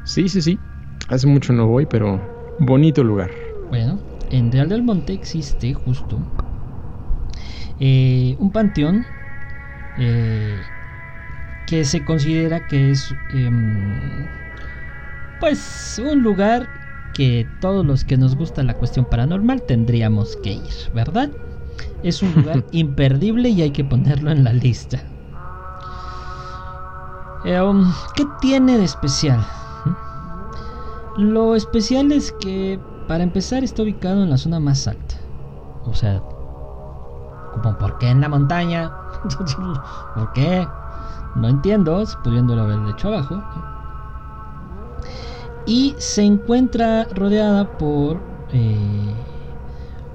Sí, sí, sí. Hace mucho no voy, pero bonito lugar.
Bueno, en Real del Monte existe justo eh, un panteón que se considera que es em, pues un lugar que todos los que nos gusta la cuestión paranormal tendríamos que ir, ¿verdad? Es un lugar imperdible y hay que ponerlo en la lista. Eh, um, ¿Qué tiene de especial? Lo especial es que, para empezar, está ubicado en la zona más alta. O sea, como ¿por qué en la montaña? ¿Por qué? No entiendo, pudiéndolo haber hecho abajo y se encuentra rodeada por eh,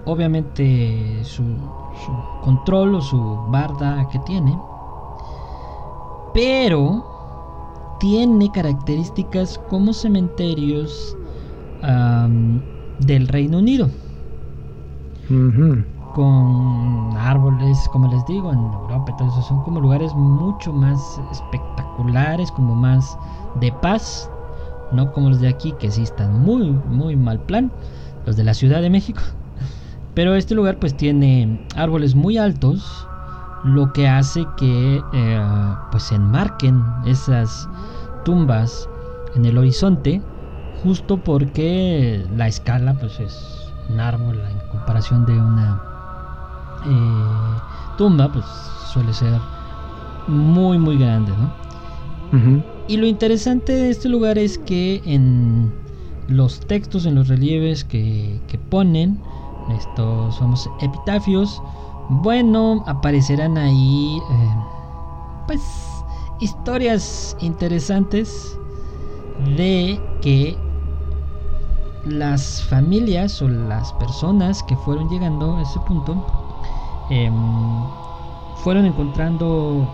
obviamente su, control o su barda que tiene pero tiene características como cementerios del Reino Unido. Con árboles como les digo en Europa entonces son como lugares mucho más espectaculares como más de paz no como los de aquí que sí están muy muy mal plan, los de la Ciudad de México. Pero este lugar pues tiene árboles muy altos, lo que hace que eh, pues se enmarquen esas tumbas en el horizonte, justo porque la escala pues es un árbol en comparación de una eh, tumba pues suele ser muy muy grande, ¿no? Y lo interesante de este lugar es que en los textos, en los relieves que, ponen, estos famosos epitafios, bueno, aparecerán ahí, eh, pues, historias interesantes de que las familias o las personas que fueron llegando a ese punto em, fueron encontrando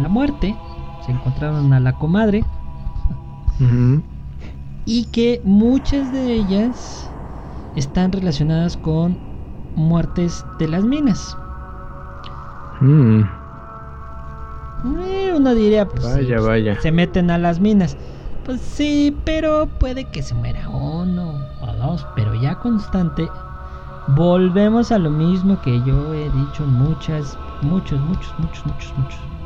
la muerte encontraron a la comadre y que muchas de ellas están relacionadas con muertes de las minas. Mm. Eh, uno diría, pues
vaya, vaya.
se meten a las minas. Pues sí, pero puede que se muera uno o dos, pero ya constante. Volvemos a lo mismo que yo he dicho muchas, muchos, muchos, muchos, muchos, muchos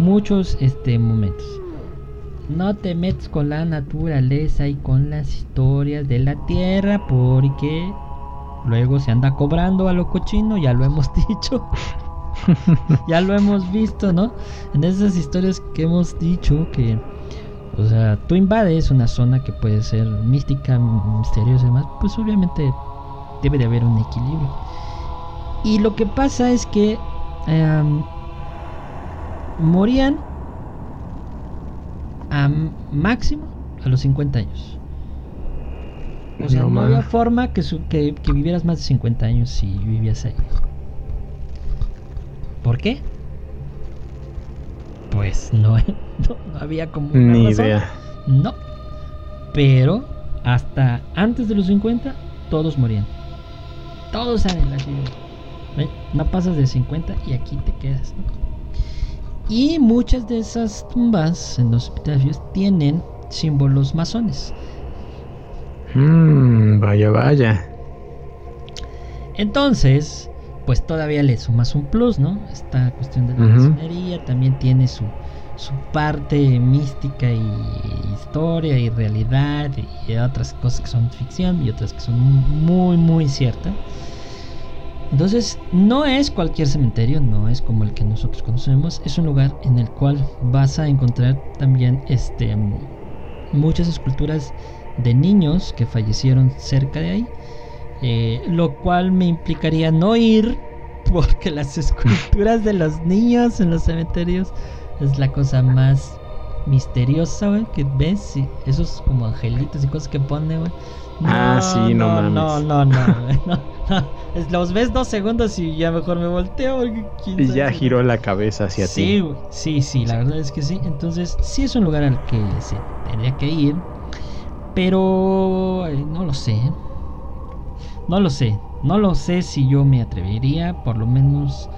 muchos este, momentos. No te metes con la naturaleza y con las historias de la tierra porque luego se anda cobrando a lo cochino, ya lo hemos dicho. ya lo hemos visto, ¿no? En esas historias que hemos dicho que, o sea, tú invades una zona que puede ser mística, misteriosa y demás, pues obviamente debe de haber un equilibrio. Y lo que pasa es que em, morían a máximo a los 50 años. O sea, no, había forma que, que, vivieras más de 50 años si vivías ahí. ¿Por qué? Pues no, no, había como
Ni idea.
No. Pero hasta antes de los 50 todos morían. Todos salen así. No pasas de 50 y aquí te quedas. Y muchas de esas tumbas en los epitafios tienen símbolos masones.
Mmm, vaya, vaya.
Entonces, pues todavía le sumas un plus, ¿no? Esta cuestión de la masonería también tiene su, su parte mística y historia y realidad y otras cosas que son ficción y otras que son muy muy ciertas. Entonces, no es cualquier cementerio, no es como el que nosotros conocemos, es un lugar en el cual vas a encontrar también este muchas esculturas de niños que fallecieron cerca de ahí, eh, lo cual me implicaría no ir porque las esculturas de los niños en los cementerios es la cosa más misteriosa, güey, que ves, esos como angelitos y cosas que pone, güey.
Ah, sí, no,
no No, no, no, Los ves dos segundos y ya mejor me volteo.
Y ya giró la cabeza hacia
ti.
Sí,
sí, sí, la verdad es que sí. Entonces, sí es un lugar al que se tendría que ir. Pero no lo sé. No lo sé. No lo sé si yo me atrevería. Por lo menos.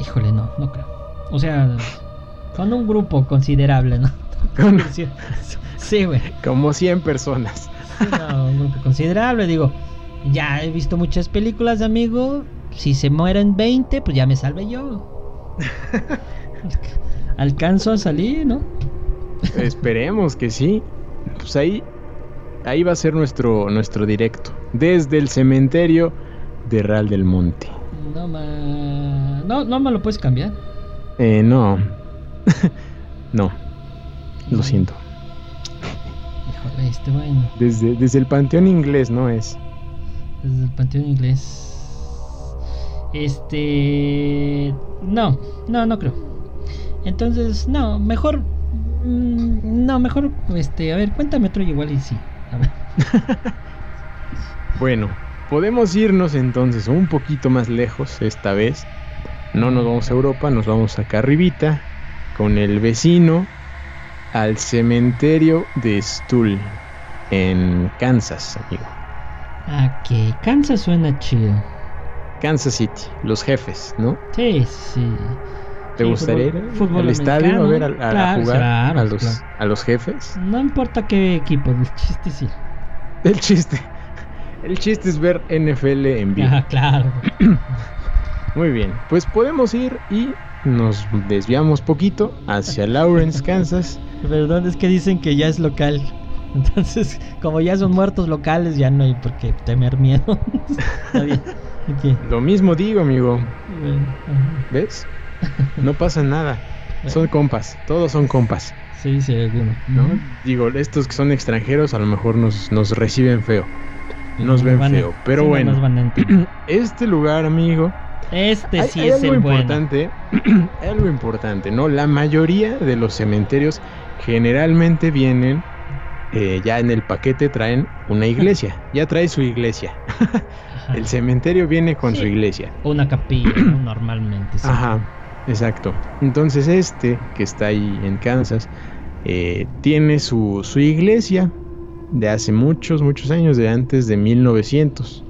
Híjole, no, no creo. O sea, con un grupo considerable, ¿no?
sí, güey. Como 100 personas.
No, un grupo considerable, digo. Ya he visto muchas películas, amigo. Si se mueren 20, pues ya me salve yo. Alcanzo a salir, ¿no?
Esperemos que sí. Pues ahí, ahí va a ser nuestro, nuestro directo. Desde el cementerio de Real del Monte.
No, ma... no, no me lo puedes cambiar.
Eh, no. no. Lo siento.
Este bueno.
Desde, desde el panteón inglés, ¿no es?
Desde el panteón inglés. Este. No, no, no creo. Entonces, no, mejor. Mm, no, mejor. Este, a ver, cuéntame otro igual y sí. A ver.
bueno, podemos irnos entonces un poquito más lejos esta vez. No nos vamos a Europa, nos vamos acá arribita con el vecino al cementerio de Stull en Kansas, amigo.
Que Kansas suena chido.
Kansas City, los jefes, ¿no?
Sí, sí.
¿Te gustaría ir al estadio a ver a, jugar a, los, a los jefes?
No importa qué equipo, el chiste sí.
El chiste. El chiste es ver NFL en vivo.
Ah, claro.
Muy bien, pues podemos ir y nos desviamos poquito hacia Lawrence, Kansas.
Perdón, es que dicen que ya es local. Entonces, como ya son muertos locales, ya no hay por qué temer miedo.
Lo mismo digo, amigo. ¿Ves? No pasa nada. Son compas, todos son compas.
Sí, sí, alguno.
¿No? Digo, estos que son extranjeros a lo mejor nos, nos reciben feo. Nos ven feo. Pero bueno, este lugar, amigo.
Este sí es algo
el importante, hay algo importante, ¿no? La mayoría de los cementerios generalmente vienen eh, ya en el paquete traen una iglesia, ya trae su iglesia. el cementerio viene con su iglesia.
Una capilla, normalmente.
Ajá, exacto. Entonces este, que está ahí en Kansas, eh, tiene su, su iglesia de hace muchos, muchos años, de antes de 1900.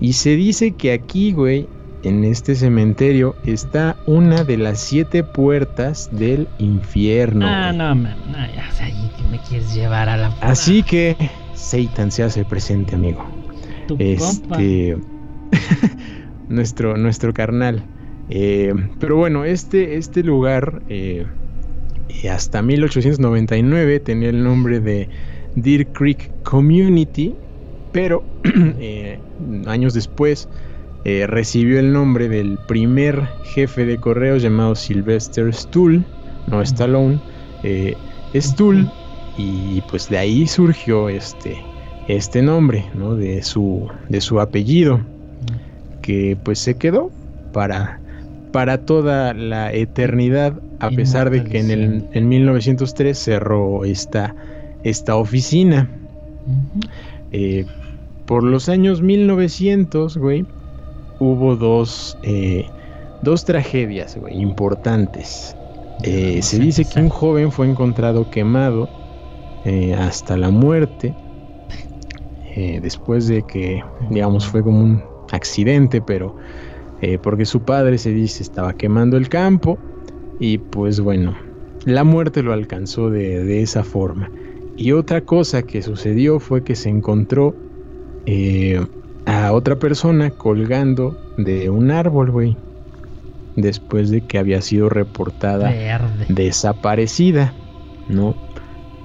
Y se dice que aquí, güey, en este cementerio está una de las siete puertas del infierno.
Ah, no, no, ya, o sea, me quieres llevar a la.
Así que Satan se hace presente, amigo. este. nuestro, nuestro carnal. Eh, pero bueno, este, este lugar, eh, hasta 1899, tenía el nombre de Deer Creek Community, pero eh, años después eh, recibió el nombre del primer jefe de correos llamado Sylvester Stull, no Stallone, eh, Stull, y pues de ahí surgió este, este nombre, ¿no? De su, de su apellido, que pues se quedó para, para toda la eternidad, a pesar de que en, el, en 1903 cerró esta, esta oficina. Eh, por los años 1900, güey, hubo dos, eh, dos tragedias importantes. Eh, se dice que un joven fue encontrado quemado eh, hasta la muerte, después de que, digamos, fue como un accidente, pero porque su padre se dice estaba quemando el campo y pues bueno, la muerte lo alcanzó de, de esa forma. Y otra cosa que sucedió fue que se encontró a otra persona colgando de un árbol, güey. Después de que había sido reportada desaparecida, ¿no?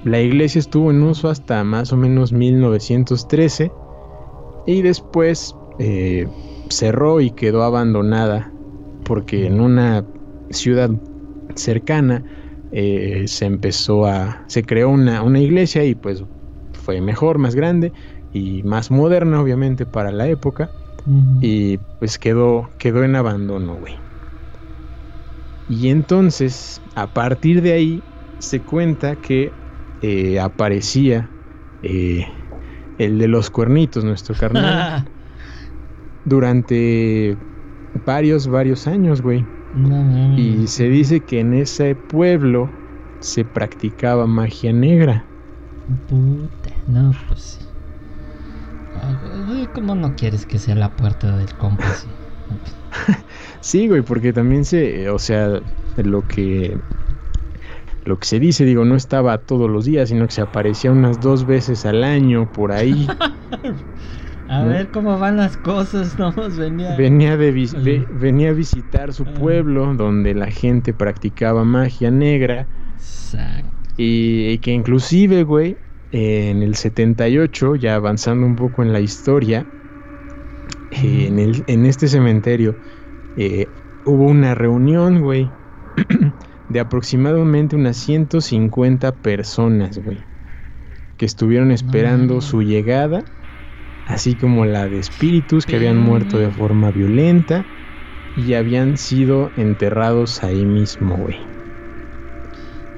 La iglesia estuvo en uso hasta más o menos 1913 y después eh, cerró y quedó abandonada porque en una ciudad cercana eh, se empezó a se creó una, una iglesia y pues fue mejor más grande y más moderna obviamente para la época y pues quedó quedó en abandono güey y entonces a partir de ahí se cuenta que eh, aparecía eh, el de los cuernitos nuestro carnal durante varios, varios años, güey. y se dice que en ese pueblo se practicaba magia negra.
Puta, no, pues ¿Cómo no quieres que sea la puerta del compa?
sí, güey, porque también se, o sea, lo que lo que se dice, digo, no estaba todos los días, sino que se aparecía unas dos veces al año por ahí.
A ver cómo van las cosas, venía.
Venía, de venía a visitar su ah. pueblo donde la gente practicaba magia negra. Exacto. Y, que inclusive, güey, en el 78, ya avanzando un poco en la historia, en, el, en este cementerio eh, hubo una reunión, güey, de aproximadamente unas 150 personas, güey, que estuvieron esperando su llegada así como la de espíritus que habían muerto de forma violenta y habían sido enterrados ahí mismo, güey.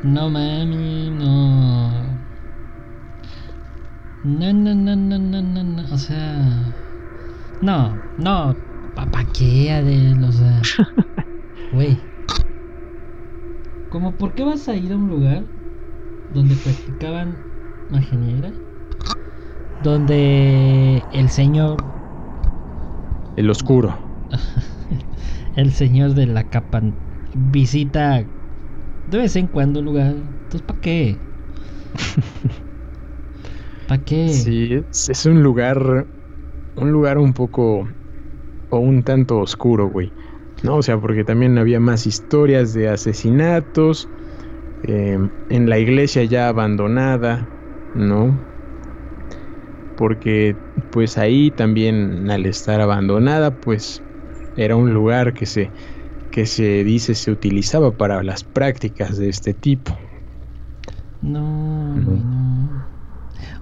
No mami, no. No, no, no, no, no, no, no. O sea. No, no. ¿Para qué, Adel? O sea. Güey. ¿Cómo por qué vas a ir a un lugar donde practicaban magia donde el señor...
El oscuro.
el señor de la capa visita de vez en cuando lugar. Entonces, ¿para qué? ¿Para qué?
Sí, es, un lugar, un lugar un poco o un tanto oscuro, güey. No, o sea, porque también había más historias de asesinatos eh, en la iglesia ya abandonada, ¿no? porque pues ahí también al estar abandonada pues era un lugar que se que se dice se utilizaba para las prácticas de este tipo.
No, no.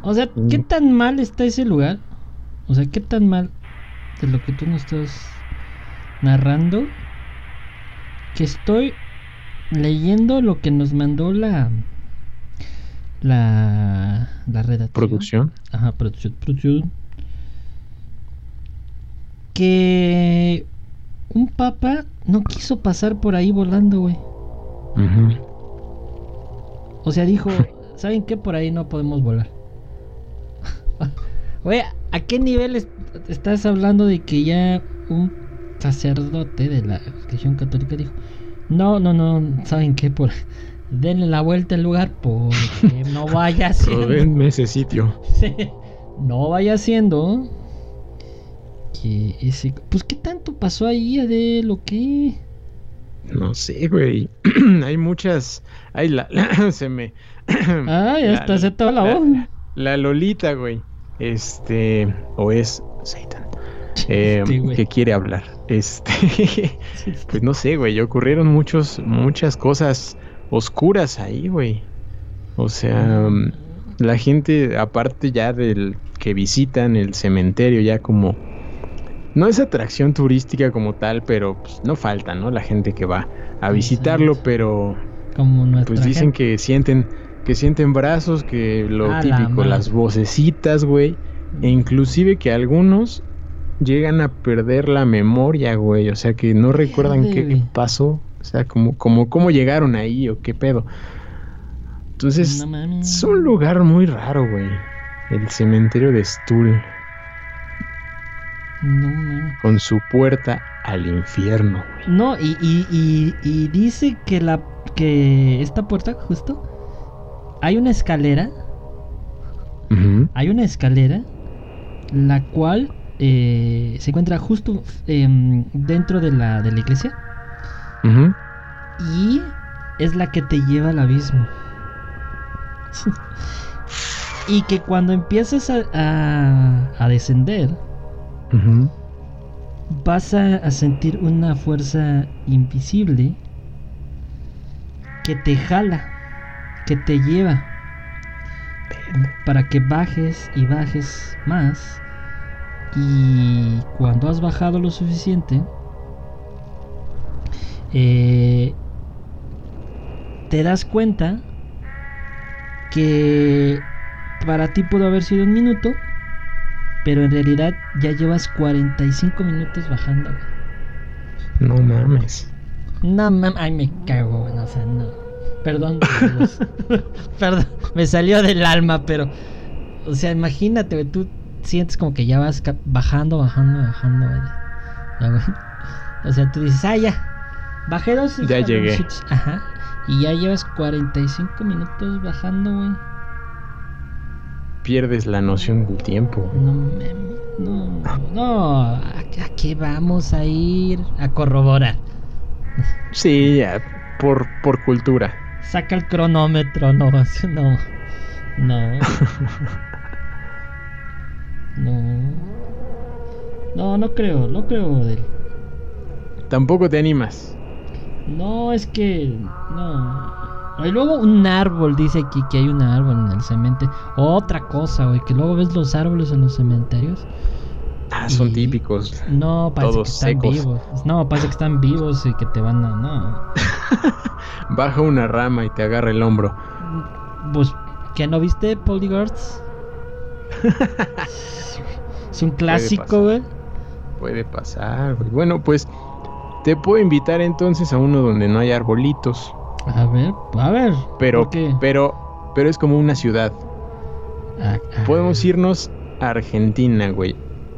O sea, ¿qué tan mal está ese lugar? O sea, ¿qué tan mal de lo que tú nos estás narrando? Que estoy leyendo lo que nos mandó la la, la redacción.
Producción.
Ajá, producción, producción. Que un papa no quiso pasar por ahí volando, güey. O sea, dijo, ¿saben qué? Por ahí no podemos volar. Güey, ¿a qué nivel estás hablando de que ya un sacerdote de la religión católica dijo, no, no, no, ¿saben qué? Por denle la vuelta al lugar porque no vaya siendo.
ese sitio.
no vaya siendo que ese. Pues, ¿qué tanto pasó ahí, Adel, o qué?
No sé, güey. hay muchas. Ay, la, se me.
ah, ya está, se toda la, voz.
La Lolita, güey. Este. O es Satan. Eh, que quiere hablar. Este. pues no sé, güey. Ocurrieron muchos, muchas cosas oscuras ahí, güey. O sea, la gente, aparte ya del que visitan el cementerio, ya como... No es atracción turística como tal, pero pues, no falta, ¿no? La gente que va a visitarlo, pero... Como pues dicen que sienten que sienten brazos, que lo típico, las vocecitas, güey. E inclusive que algunos llegan a perder la memoria, güey. O sea, que no recuerdan qué pasó. O sea, como, como cómo llegaron ahí o qué pedo. Entonces, es un lugar muy raro, güey. El cementerio de Stuhl. No, Con su puerta al infierno,
güey. No, y, y, y, dice que la que esta puerta, justo, hay una escalera. Hay una escalera, la cual eh, se encuentra justo em, dentro de la, de la iglesia. Y es la que te lleva al abismo. y que cuando empiezas a, a, descender, vas a, sentir una fuerza invisible que te jala, que te lleva para que bajes y bajes más. Y cuando has bajado lo suficiente, eh, te das cuenta que para ti pudo haber sido un minuto, pero en realidad ya llevas 45 minutos bajando,
No mames.
No mames, ay me cago, o sea, no. Perdón, perdón, me salió del alma, pero, o sea, imagínate, tú sientes como que ya vas bajando, bajando, bajando, O sea, tú dices, ah, ya, bajé dos.
Ya llegué.
Ajá. Y ya llevas 45 minutos bajando, güey.
Pierdes la noción del tiempo.
No, no, no. ¿A, qué vamos a ir? A corroborar.
Sí, ya, por, por cultura.
Saca el cronómetro, no, no. No. no. No, no creo, no creo de
Tampoco te animas.
No, es que. No. Y luego un árbol, dice aquí que hay un árbol en el cementerio. Otra cosa, güey, que luego ves los árboles en los cementerios.
Ah, son típicos.
No, parece que están vivos. No, parece que están vivos y que te van a. No.
Baja una rama y te agarra el hombro.
Pues, ¿qué no viste, Polygirls? es un clásico, güey.
Puede pasar, güey. Bueno, pues te puedo invitar entonces a uno donde no hay arbolitos.
A ver, a ver.
Pero, pero, pero es como una ciudad. Ah, ah. Podemos irnos a Argentina, güey.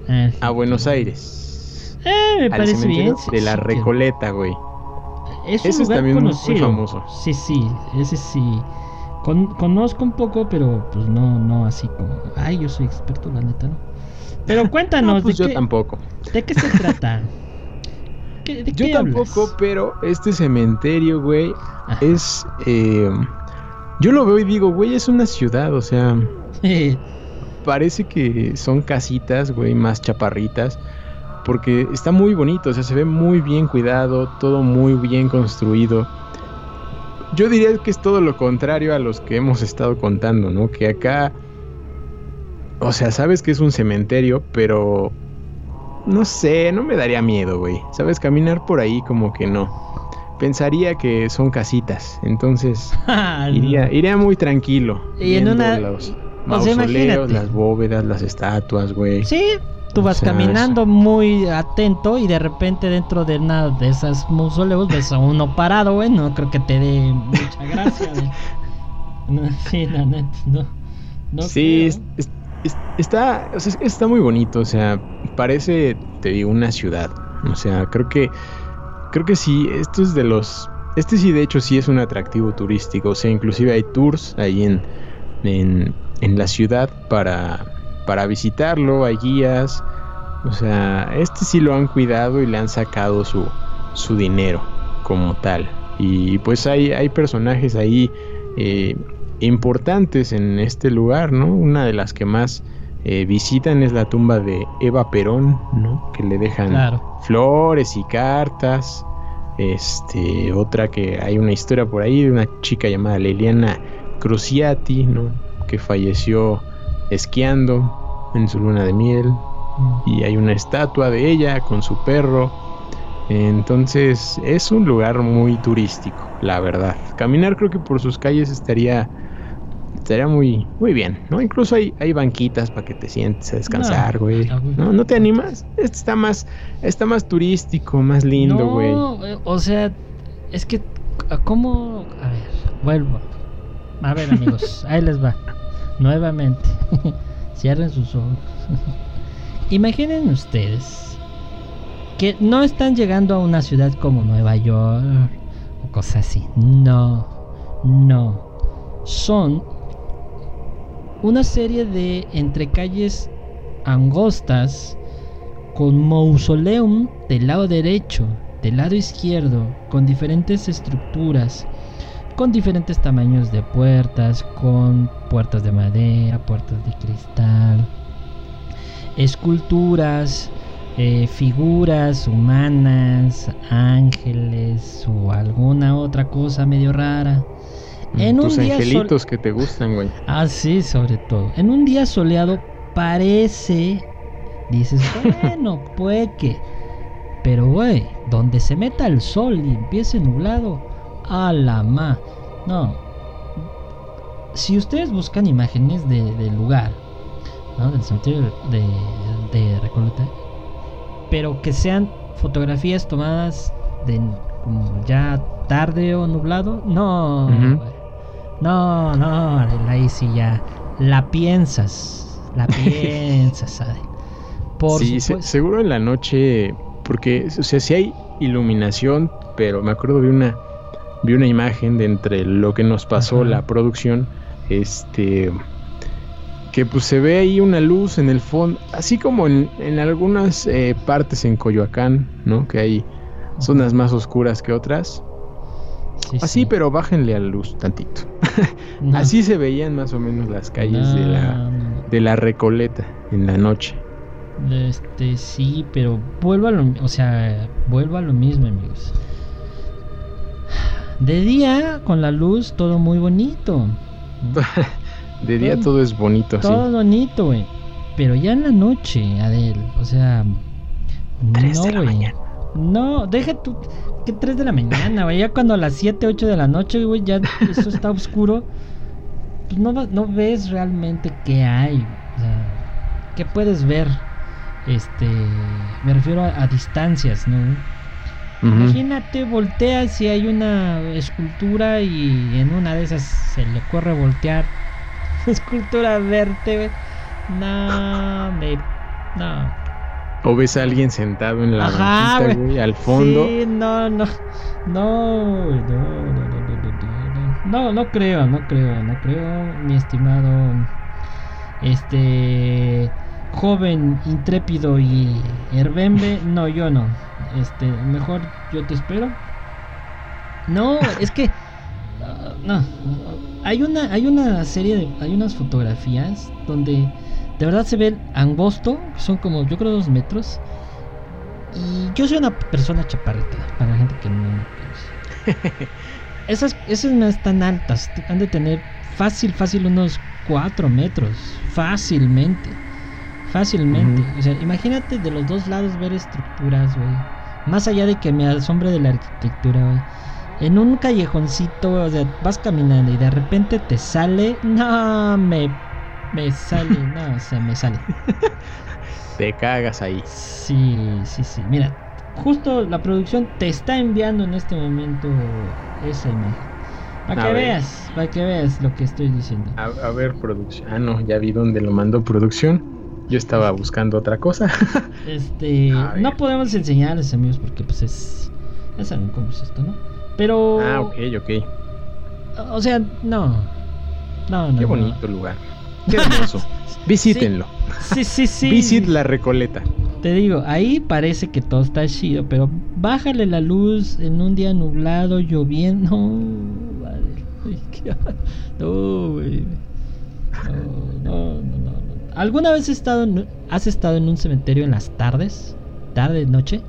Ah, a Buenos Aires.
Eh, me parece bien.
de la Recoleta, güey.
Es ese es también muy famoso. Sí, sí, ese sí. conozco un poco, pero pues no, no así como. Ay, yo soy experto, la neta, ¿no? Pero cuéntanos.
pues yo tampoco.
¿De qué se trata?
Yo tampoco, pero este cementerio, güey, es... Eh, yo lo veo y digo, güey, es una ciudad, o sea... parece que son casitas, güey, más chaparritas. Porque está muy bonito, o sea, se ve muy bien cuidado, todo muy bien construido. Yo diría que es todo lo contrario a los que hemos estado contando, ¿no? Que acá... O sea, sabes que es un cementerio, pero no sé, no me daría miedo, güey. ¿Sabes? Caminar por ahí como que no. Pensaría que son casitas, entonces iría, iría muy tranquilo.
Y en una...
Los mausoleos, las bóvedas, las estatuas, güey.
Sí, tú vas caminando muy atento y de repente dentro de una de esas mausoleos ves a uno parado, güey. No creo que te dé mucha gracia, güey. No, sí, no, no, no.
sí, está, está muy bonito, o sea, parece, te digo, una ciudad. O sea, creo que, creo que sí, esto es de los, este sí de hecho sí es un atractivo turístico, o sea, inclusive hay tours ahí en, en, en la ciudad para, para visitarlo, hay guías, o sea, este sí lo han cuidado y le han sacado su, su dinero como tal. Y pues hay, hay personajes ahí eh, importantes en este lugar, ¿no? Una de las que más eh, visitan es la tumba de Eva Perón, ¿no? Que le dejan flores y cartas. Este, otra que hay una historia por ahí de una chica llamada Liliana Cruciati, ¿no? Que falleció esquiando en su luna de miel. Y hay una estatua de ella con su perro. Entonces es un lugar muy turístico, la verdad. Caminar creo que por sus calles estaría estaría muy, muy bien, ¿no? Incluso hay, hay banquitas para que te sientes a descansar, güey. No, no, te animas? Este está más, está más turístico, más lindo, güey. No,
eh, o sea, es que, ¿cómo? A ver, vuelvo. A ver, amigos, ahí les va. Nuevamente. Cierren sus ojos. Imaginen ustedes que no están llegando a una ciudad como Nueva York o cosas así. No, no. Son una serie de entre calles angostas con mausoleum del lado derecho, del lado izquierdo, con diferentes estructuras, con diferentes tamaños de puertas, con puertas de madera, puertas de cristal, esculturas, eh, figuras humanas, ángeles o alguna otra cosa medio rara.
Mm, en Tus un día angelitos que te gustan, güey.
Ah, sí, sobre todo. En un día soleado parece, dices, bueno, puede que. Pero, güey, donde se meta el sol y empiece nublado, a la ma. No. Si ustedes buscan imágenes del lugar, ¿no? Del cementerio de, de Recoleta, pero que sean fotografías tomadas de como ya tarde o nublado, no. No, no, ahí sí ya la piensas, la piensas, ¿sabes?
Por sí, seguro en la noche, porque, o sea, si hay iluminación, pero me acuerdo de una, vi una imagen de entre lo que nos pasó la producción, este, que pues se ve ahí una luz en el fondo, así como en, algunas eh, partes en Coyoacán, ¿no? Que hay zonas más oscuras que otras. así, pero bájenle a la luz tantito. así se veían más o menos las calles de la de la Recoleta en la noche.
Este sí, pero vuelvo a lo, o sea, vuelvo a lo mismo, amigos. De día con la luz todo muy bonito.
De día todo, es bonito,
todo bonito, güey. Pero ya en la noche, Adel, o sea.
no, de la mañana.
No, deja tú. Que 3 de la mañana, güey. Ya cuando a las 7, 8 de la noche, güey, ya eso está oscuro. Pues no, no ves realmente qué hay. O sea, ¿qué puedes ver? Este. Me refiero a, distancias, ¿no? Imagínate, volteas si hay una escultura y en una de esas se le corre voltear escultura verte, No, me. No.
O ves a alguien sentado en la Ajá, güey, al fondo.
Sí, no, no. No, no, no, no, no, no, no creo, no creo, no creo, mi estimado. Este. Joven, intrépido y herbembe. No, yo no. Este, mejor yo te espero. No, es que. no hay una, hay una serie de, hay unas fotografías donde de verdad se ve angosto, son como yo creo dos metros. Y yo soy una persona chaparrita, para la gente que no esas, esas no están altas, han de tener fácil, fácil unos cuatro metros, fácilmente, fácilmente. O sea, imagínate de los dos lados ver estructuras, güey. Más allá de que me asombre de la arquitectura, güey en un callejoncito, o sea, vas caminando y de repente te sale, no, me, me sale, no, o sea, me sale.
te cagas ahí.
Sí, sí, sí. Mira, justo la producción te está enviando en este momento esa imagen. Para que veas, para que veas lo que estoy diciendo.
A, ver, producción. Ah, no, ya vi dónde lo mandó producción. Yo estaba buscando otra cosa.
este, no podemos enseñarles, amigos, porque pues es... Ya saben cómo es esto, ¿no? Pero.
Ah, ok, ok.
O sea, no. No, no.
Qué bonito lugar. Qué hermoso. Visítenlo.
Sí, sí, sí.
Visit la Recoleta.
Te digo, ahí parece que todo está chido, pero bájale la luz en un día nublado, lloviendo. No. No. No, no, no, no, ¿Alguna vez has estado, has estado en un cementerio en las tardes? ¿Tarde, noche?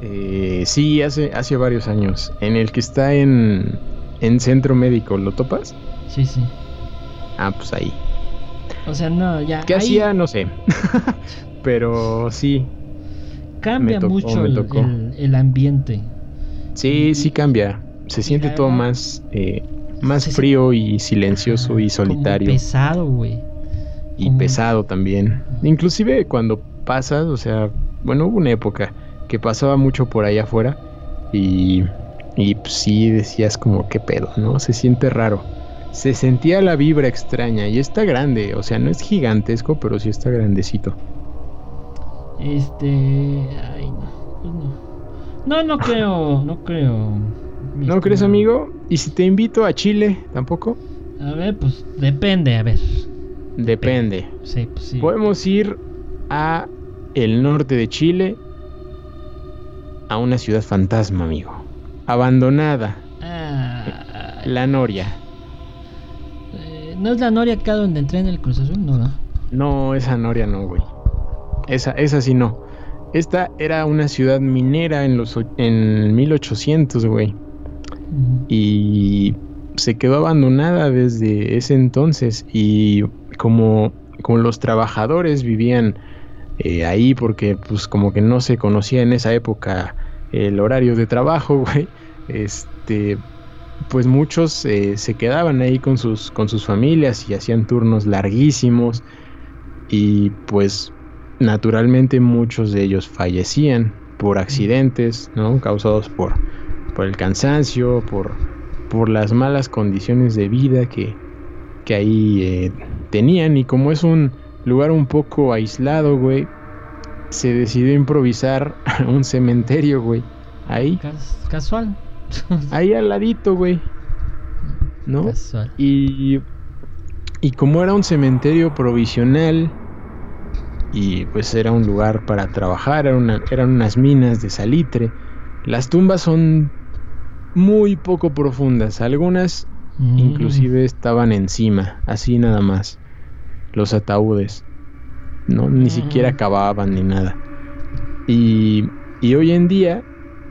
Eh, sí, hace, hace varios años. En el que está en, en centro médico, ¿lo topas?
Sí, sí.
Ah, pues ahí.
O sea, no, ya.
¿Qué hacía? No sé. Pero sí.
Cambia mucho el, ambiente.
Sí, sí cambia. Se siente todo más, eh, más frío y silencioso y solitario.
pesado, güey.
Y pesado también. Inclusive cuando pasas, o sea, bueno, hubo una época que pasaba mucho por allá afuera y, y pues, sí decías como qué pedo, ¿no? Se siente raro. Se sentía la vibra extraña y está grande, o sea, no es gigantesco, pero sí está grandecito.
Este, ay, no, pues no. No, creo, no creo.
¿No crees, amigo? ¿Y si te invito a Chile, tampoco?
A ver, pues depende, a ver.
Depende.
Sí, pues sí.
Podemos ir a el norte de Chile a una ciudad fantasma, amigo. Abandonada. Ah, la Noria.
Eh, ¿No es la Noria acá donde entré en el Cruz Azul? No, no.
No, esa Noria no, güey. Esa, esa sí no. Esta era una ciudad minera en los en 1800, güey. Y se quedó abandonada desde ese entonces y como, como los trabajadores vivían eh, ahí porque pues como que no se conocía en esa época el horario de trabajo, güey, este, pues muchos eh, se quedaban ahí con sus, con sus familias y hacían turnos larguísimos y pues naturalmente muchos de ellos fallecían por accidentes, ¿no? Causados por, por el cansancio, por, por las malas condiciones de vida que, que ahí eh, tenían y como es un lugar un poco aislado, güey, se decidió improvisar un cementerio, güey. Ahí.
casual.
ahí al ladito, güey. ¿No? Casual. Y, y como era un cementerio provisional y pues era un lugar para trabajar, eran unas minas de salitre, las tumbas son muy poco profundas, algunas mm. inclusive estaban encima, así nada más, los ataúdes. ¿no? Ni siquiera acababan ni nada. Y, y hoy en día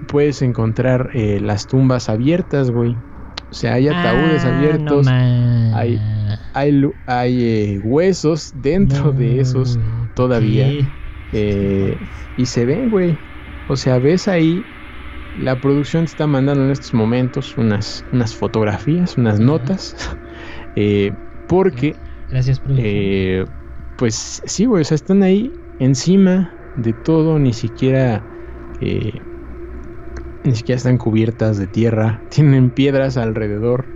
puedes encontrar eh, las tumbas abiertas, güey. O sea, hay ataúdes ah, abiertos, hay, hay, hay eh, huesos dentro de esos todavía. Eh, y se ven, güey. O sea, ves ahí, la producción te está mandando en estos momentos unas, unas fotografías, unas notas, porque...
Gracias,
pues sí, güey, o sea, están ahí encima de todo, ni siquiera, eh, ni siquiera están cubiertas de tierra, tienen piedras alrededor,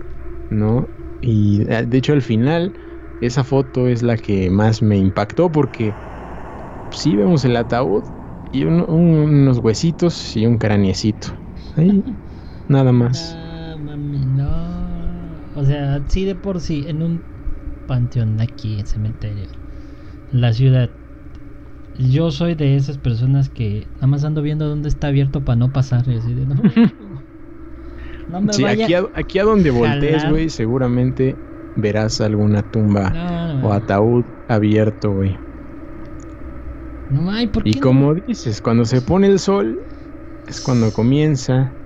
¿no? Y eh, de hecho al final, esa foto es la que más me impactó porque sí vemos el ataúd y unos huesitos y un craniecito. Ahí, nada más.
Ah, mami, no. O sea, sí de por sí, en un panteón aquí, en cementerio la ciudad. Yo soy de esas personas que nada más ando viendo dónde está abierto para no pasar. así de, no,
no sí, aquí, a, aquí a donde voltees, güey, seguramente verás alguna tumba o ataúd abierto, güey.
No hay, ¿por qué
Y como dices, cuando se pone el sol es cuando comienza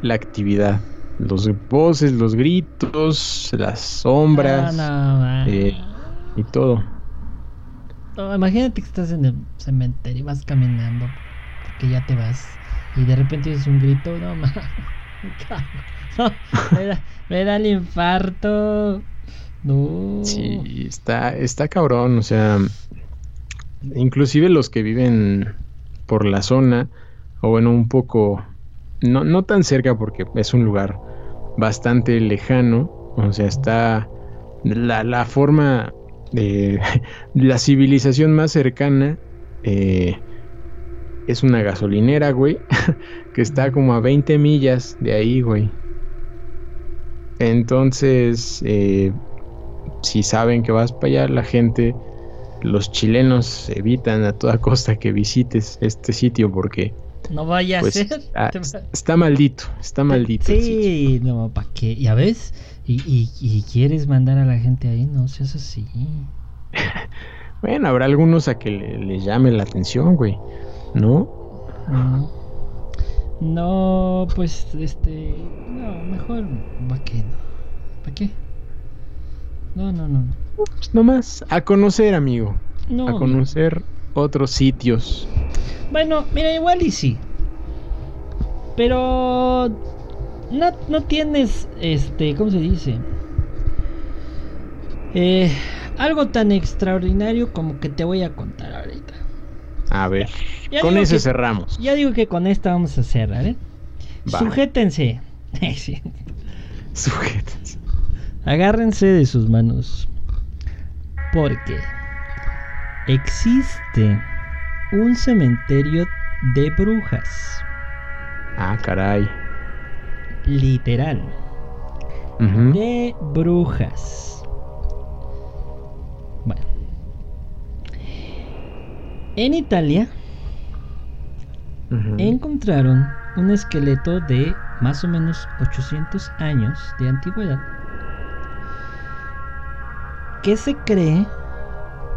la actividad. Los voces, los gritos, las sombras eh, y todo
imagínate que estás en el cementerio y vas caminando porque ya te vas y de repente es un grito, no mames. me, da, el infarto. No.
Sí, está, está cabrón, o sea, inclusive los que viven por la zona, o bueno, un poco, no, no tan cerca porque es un lugar bastante lejano, o sea, está la, la forma de la civilización más cercana eh, es una gasolinera, güey, que está como a 20 millas de ahí, güey. Entonces, eh, si saben que vas para allá, la gente, los chilenos evitan a toda costa que visites este sitio porque...
No vaya a pues, ser.
Está, maldito, está maldito.
Sí, no, ¿para qué? ¿Ya ves? Y, quieres mandar a la gente ahí, no seas así.
bueno, habrá algunos a que les llame la atención, güey. ¿No?
No. pues este. No, mejor. ¿Para qué? ¿Para qué? No, no, no.
Pues nomás a conocer, amigo. No, a conocer otros sitios.
Bueno, mira, igual y sí. Pero no, no tienes, este, ¿cómo se dice? Eh, algo tan extraordinario como que te voy a contar ahorita.
A ver, con ese cerramos.
Ya digo que con esta vamos a cerrar, ¿eh? Sujétense.
Sujétense.
Agárrense de sus manos. Porque existe un cementerio de brujas.
Ah, caray
literal de brujas. Bueno. En Italia encontraron un esqueleto de más o menos 800 años de antigüedad que se cree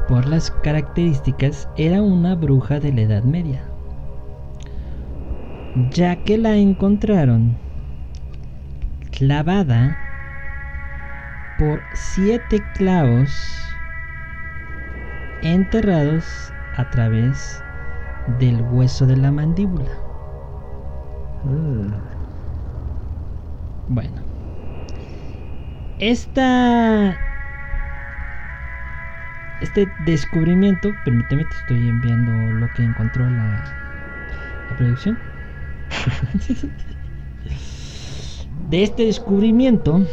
por las características era una bruja de la Edad Media, ya que la encontraron clavada por siete clavos enterrados a través del hueso de la mandíbula. Mm. Bueno, esta este descubrimiento, permíteme, te estoy enviando lo que encontró la, producción. de este descubrimiento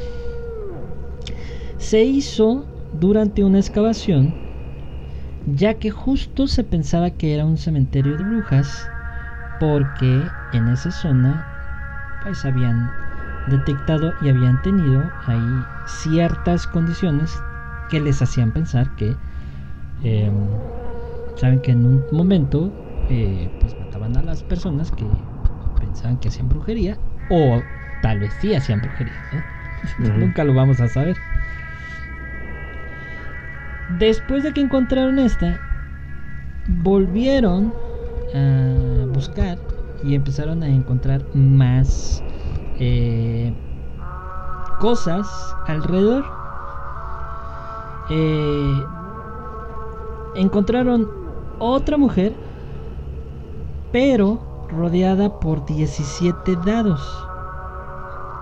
se hizo durante una excavación, ya que justo se pensaba que era un cementerio de brujas, porque en esa zona pues habían detectado y habían tenido ahí ciertas condiciones que les hacían pensar que Em, saben que en un momento eh, pues mataban a las personas que pensaban que hacían brujería o tal vez sí hacían brujería. Nunca lo vamos a saber. Después de que encontraron esta, volvieron a buscar y empezaron a encontrar más eh, cosas alrededor. Eh, encontraron otra mujer, pero rodeada por 17 dados.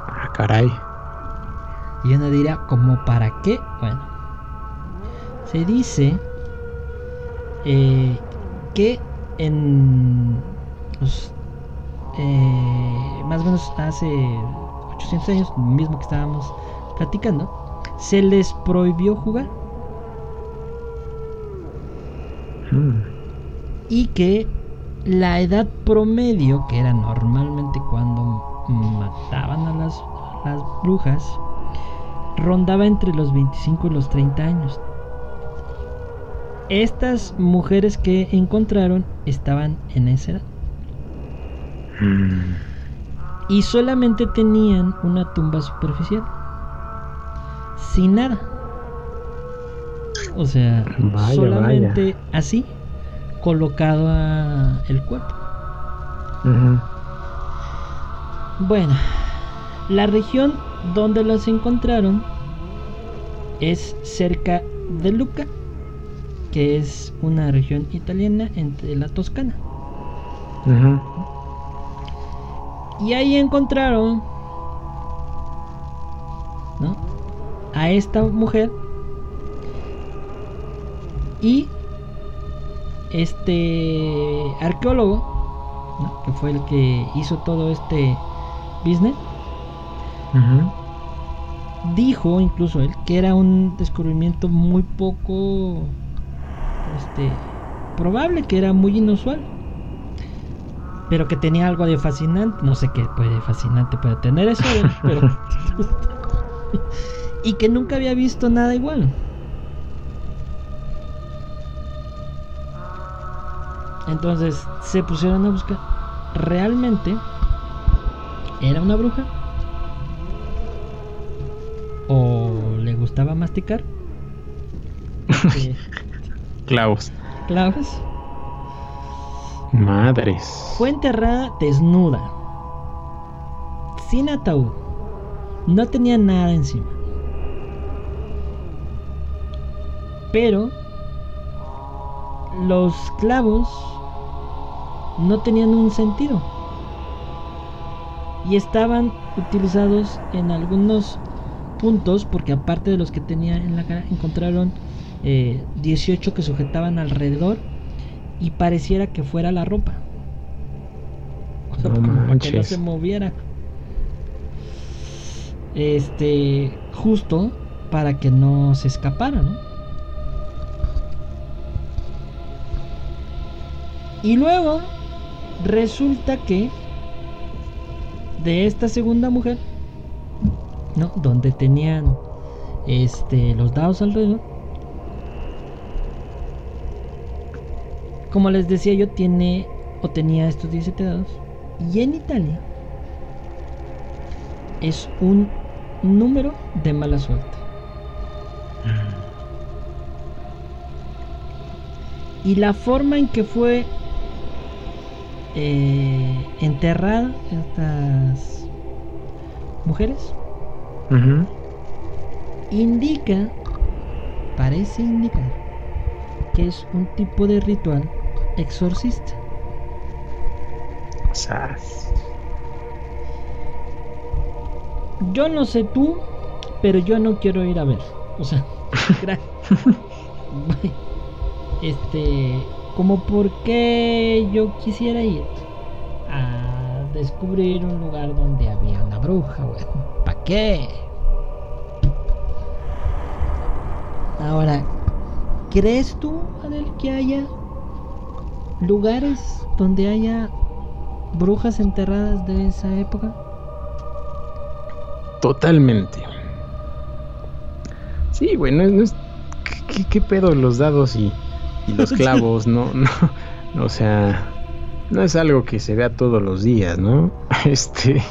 Ah, caray.
Y uno dirá, ¿como para qué? Bueno, se dice eh, que en los, eh, más o menos hace 800 años, mismo que estábamos platicando, se les prohibió jugar Y que la edad promedio, que era normalmente cuando mataban a las, las brujas, rondaba entre los 25 y los 30 años. Estas mujeres que encontraron estaban en esa edad. Mm. Y solamente tenían una tumba superficial. Sin nada. O sea, solamente así, colocado a el cuerpo. Bueno, la región donde las encontraron es cerca de Luca, que es una región italiana entre la Toscana. Y ahí encontraron ¿no? a esta mujer y este arqueólogo, que fue el que hizo todo este business, dijo incluso él que era un descubrimiento muy poco este, probable, que era muy inusual. Pero que tenía algo de fascinante. No sé qué puede fascinante puede tener eso, pero. y que nunca había visto nada igual. Entonces se pusieron a buscar. ¿Realmente era una bruja? ¿O le gustaba masticar?
Clavos.
Clavos.
Madres.
Fue enterrada desnuda. Sin ataúd. No tenía nada encima. Pero los clavos no tenían un sentido y estaban utilizados en algunos puntos porque aparte de los que tenía en la cara encontraron 18 eh, que sujetaban alrededor y pareciera que fuera la ropa. Para que no se moviera. Este justo para que no se escapara ¿no? Y luego resulta que de esta segunda mujer, ¿no? Donde tenían este los dados alrededor. como les decía yo, tiene o tenía estos 17 dados. Y en Italia es un número de mala suerte. Y la forma en que fue eh, enterrada estas mujeres indica, parece indicar, que es un tipo de ritual exorcista. Yo no sé tú, pero yo no quiero ir a ver. O sea, este, como por qué yo quisiera ir a descubrir un lugar donde había una bruja, ¿Para qué? Ahora, ¿crees tú, Adel, que haya lugares donde haya brujas enterradas de esa época?
Totalmente. Sí, bueno, no es, ¿qué, pedo los dados y, los clavos? no, no, o sea, no es algo que se vea todos los días, ¿no? Este,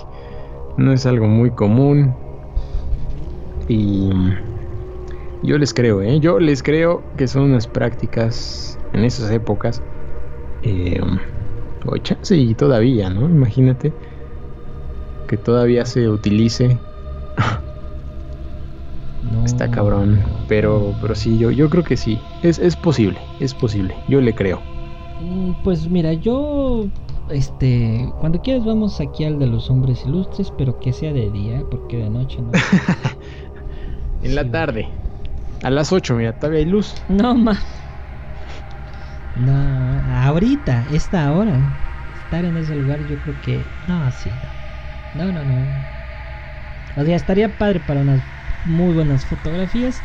no es algo muy común. Y yo les creo, ¿eh? Yo les creo que son unas prácticas en esas épocas. Eh, o chance y todavía, ¿no? Imagínate que todavía se utilice Está cabrón. Pero, pero sí, yo, yo creo que sí. Es, es posible, es posible. Yo le creo.
Mm, pues mira, yo este, cuando quieras vamos aquí al de los hombres ilustres, pero que sea de día, porque de noche no.
en la tarde. A las 8, mira, todavía hay luz.
No, ma. No, ahorita, esta hora, estar en ese lugar, yo creo que. No, sí. No, no, no. O sea, estaría padre para unas muy buenas fotografías.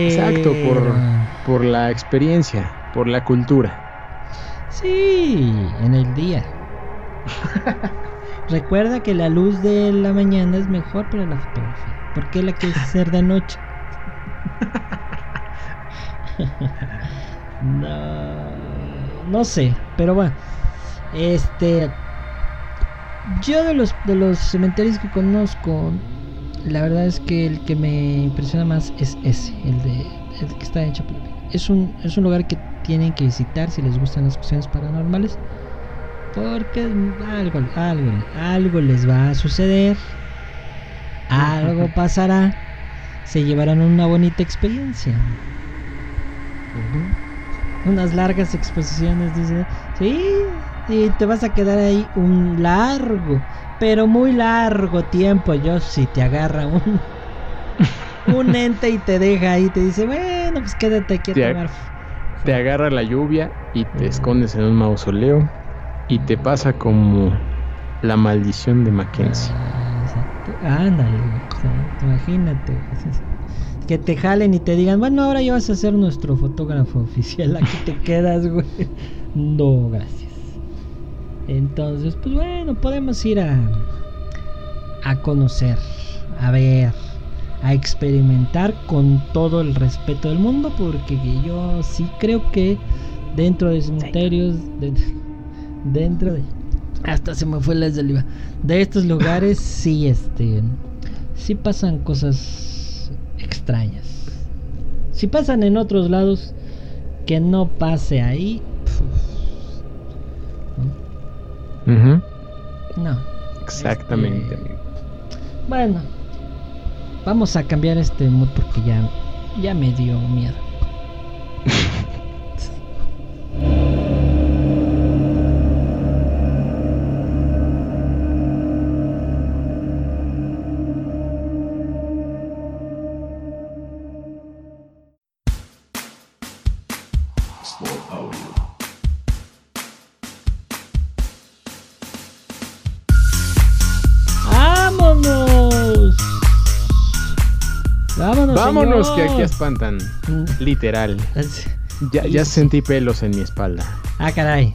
Exacto, por, por la experiencia, por la cultura.
Sí, en el día. Recuerda que la luz de la mañana es mejor para la fotografía. ¿Por qué la quieres hacer de noche? no, no sé, pero bueno. Este. Yo de los, de los cementerios que conozco, la verdad es que el que me impresiona más es ese, el, de, el que está en Chapultepec. Es un, es un lugar que tienen que visitar si les gustan las cuestiones paranormales. Porque algo, algo, algo les va a suceder. Algo pasará. Se llevarán una bonita experiencia. Unas largas exposiciones, dice. Sí, y te vas a quedar ahí un largo, pero muy largo tiempo. Yo si te agarra un un ente y te deja ahí, te dice, bueno, pues quédate aquí a
te, tomar. Te agarra la lluvia y te escondes en un mausoleo y te pasa como la maldición de Mackenzie.
Ándale, imagínate. Que te jalen y te digan, bueno, ahora ya vas a ser nuestro fotógrafo oficial, aquí te quedas, güey. No, gracias. Entonces, pues bueno, podemos ir a, a conocer, a ver, a experimentar con todo el respeto del mundo, porque yo sí creo que dentro de cementerios, dentro de... Hasta se me fue la saliva. De estos lugares sí, este, sí pasan cosas extrañas. Si pasan en otros lados, que no pase ahí, no.
Exactamente,
este, Bueno, vamos a cambiar este mood porque ya, ya me dio miedo.
Vámonos, que aquí espantan. Literal. Ya, ya sentí pelos en mi espalda.
Ah, caray.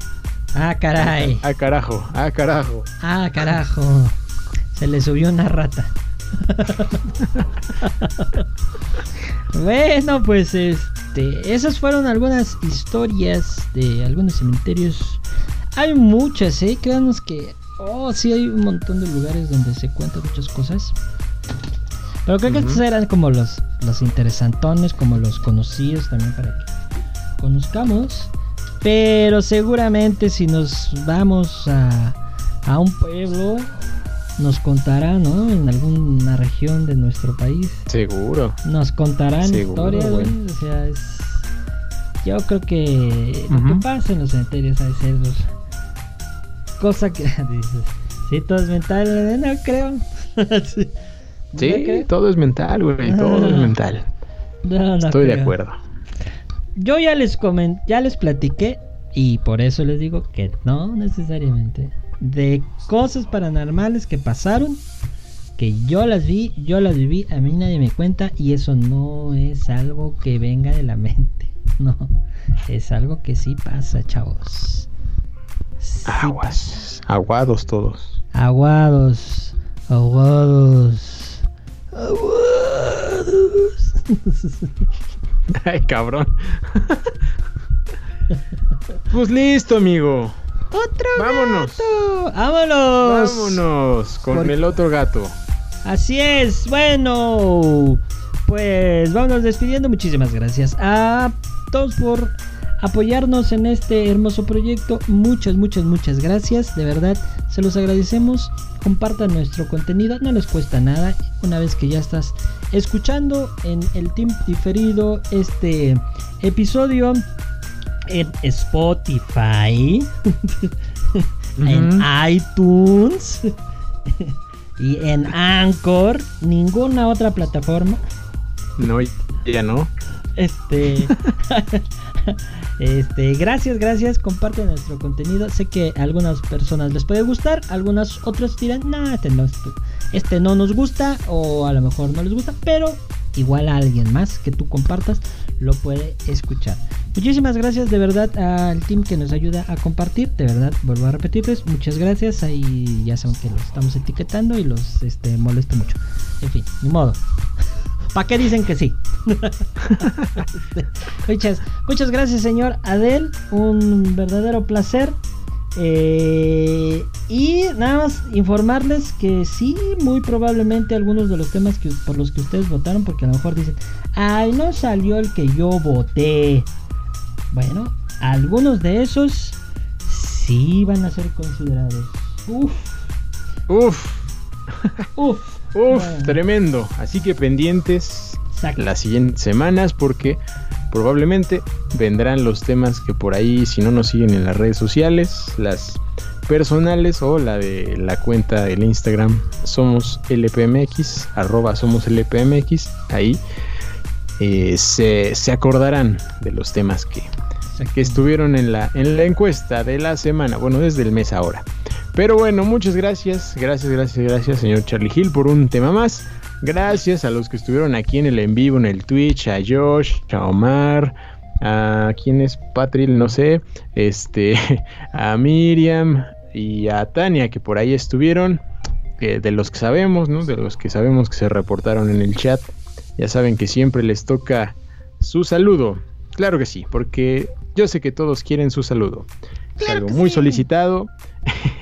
Ah, caray.
Ah, carajo. Ah, carajo.
Ah, carajo. Se le subió una rata. bueno, pues es. este, esas fueron algunas historias de algunos cementerios. Hay muchas, ¿eh? Créanos que, oh, sí, hay un montón de lugares donde se cuentan muchas cosas. Pero creo que estos eran como los, los interesantones, como los conocidos también para que conozcamos. Pero seguramente si nos vamos a, a un pueblo, nos contará, ¿no? En alguna región de nuestro país.
Seguro.
Nos contarán historias, O sea, es... Yo creo que lo que pasa en los cementerios a ser cosa que dices, sí, todo es mental, no creo.
sí, todo es mental, güey, todo es mental. Estoy de acuerdo.
Yo ya les comenté, ya les platiqué y por eso les digo que no necesariamente de cosas paranormales que pasaron, que yo las vi, yo las viví, a mí nadie me cuenta y eso no es algo que venga de la mente, no, es algo que sí pasa, chavos.
Aguas, aguados todos.
Aguados, aguados, aguados.
Ay, cabrón. pues listo, amigo.
¡Otro
¡Vámonos!
Gato! ¡Vámonos!
¡Vámonos! Con el otro gato.
Así es, bueno. Pues vámonos despidiendo. Muchísimas gracias a todos por apoyarnos en este hermoso proyecto. Muchas, muchas, muchas gracias. De verdad, se los agradecemos. Compartan nuestro contenido, no les cuesta nada. Una vez que ya estás escuchando en el team diferido este episodio, en Spotify, en iTunes y en Anchor, ninguna otra plataforma.
No, ya no.
Este, este, gracias, gracias. Comparten nuestro contenido. Sé que a algunas personas les puede gustar, algunas otras dirán, nah, este no, este no nos gusta, o a lo mejor no les gusta, pero igual a alguien más que tú compartas lo puede escuchar. Muchísimas gracias de verdad al team que nos ayuda a compartir. De verdad, vuelvo a repetirles, muchas gracias. Ahí ya saben que los estamos etiquetando y los este, molesto mucho. En fin, ni modo. ¿Para qué dicen que sí? muchas, muchas gracias, señor Adel. Un verdadero placer. Eh, y nada más informarles que sí, muy probablemente algunos de los temas que, por los que ustedes votaron, porque a lo mejor dicen, ay, no salió el que yo voté. Bueno, algunos de esos sí van a ser considerados. Uf.
Uf. Uf. Uf, tremendo. Así que pendientes las siguientes semanas porque probablemente vendrán los temas que por ahí, si no nos siguen en las redes sociales, las personales o la de la cuenta del Instagram somos LPMX, arroba somos LPMX, ahí eh, se, acordarán de los temas que, que estuvieron en la, en la encuesta de la semana, bueno, desde el mes ahora. Pero bueno, muchas gracias, gracias, gracias, gracias, señor Charlie Hill, por un tema más. Gracias a los que estuvieron aquí en el en vivo, en el Twitch, a Josh, a Omar, a quién es Patril, no sé, este, a Miriam y a Tania que por ahí estuvieron, de los que sabemos, ¿no? De los que sabemos que se reportaron en el chat, ya saben que siempre les toca su saludo. Claro que sí, porque yo sé que todos quieren su saludo. es algo muy solicitado.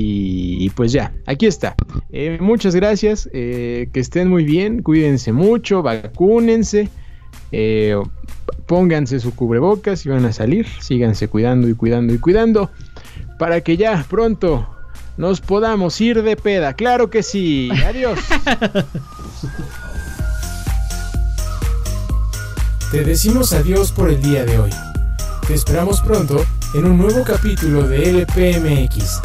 Y, pues ya, aquí está. Eh, muchas gracias, eh, que estén muy bien, cuídense mucho, vacúnense, eh, pónganse su cubrebocas y van a salir, síganse cuidando y cuidando y cuidando, para que ya pronto nos podamos ir de peda. Claro que sí, adiós.
Te decimos adiós por el día de hoy. Te esperamos pronto en un nuevo capítulo de LPMX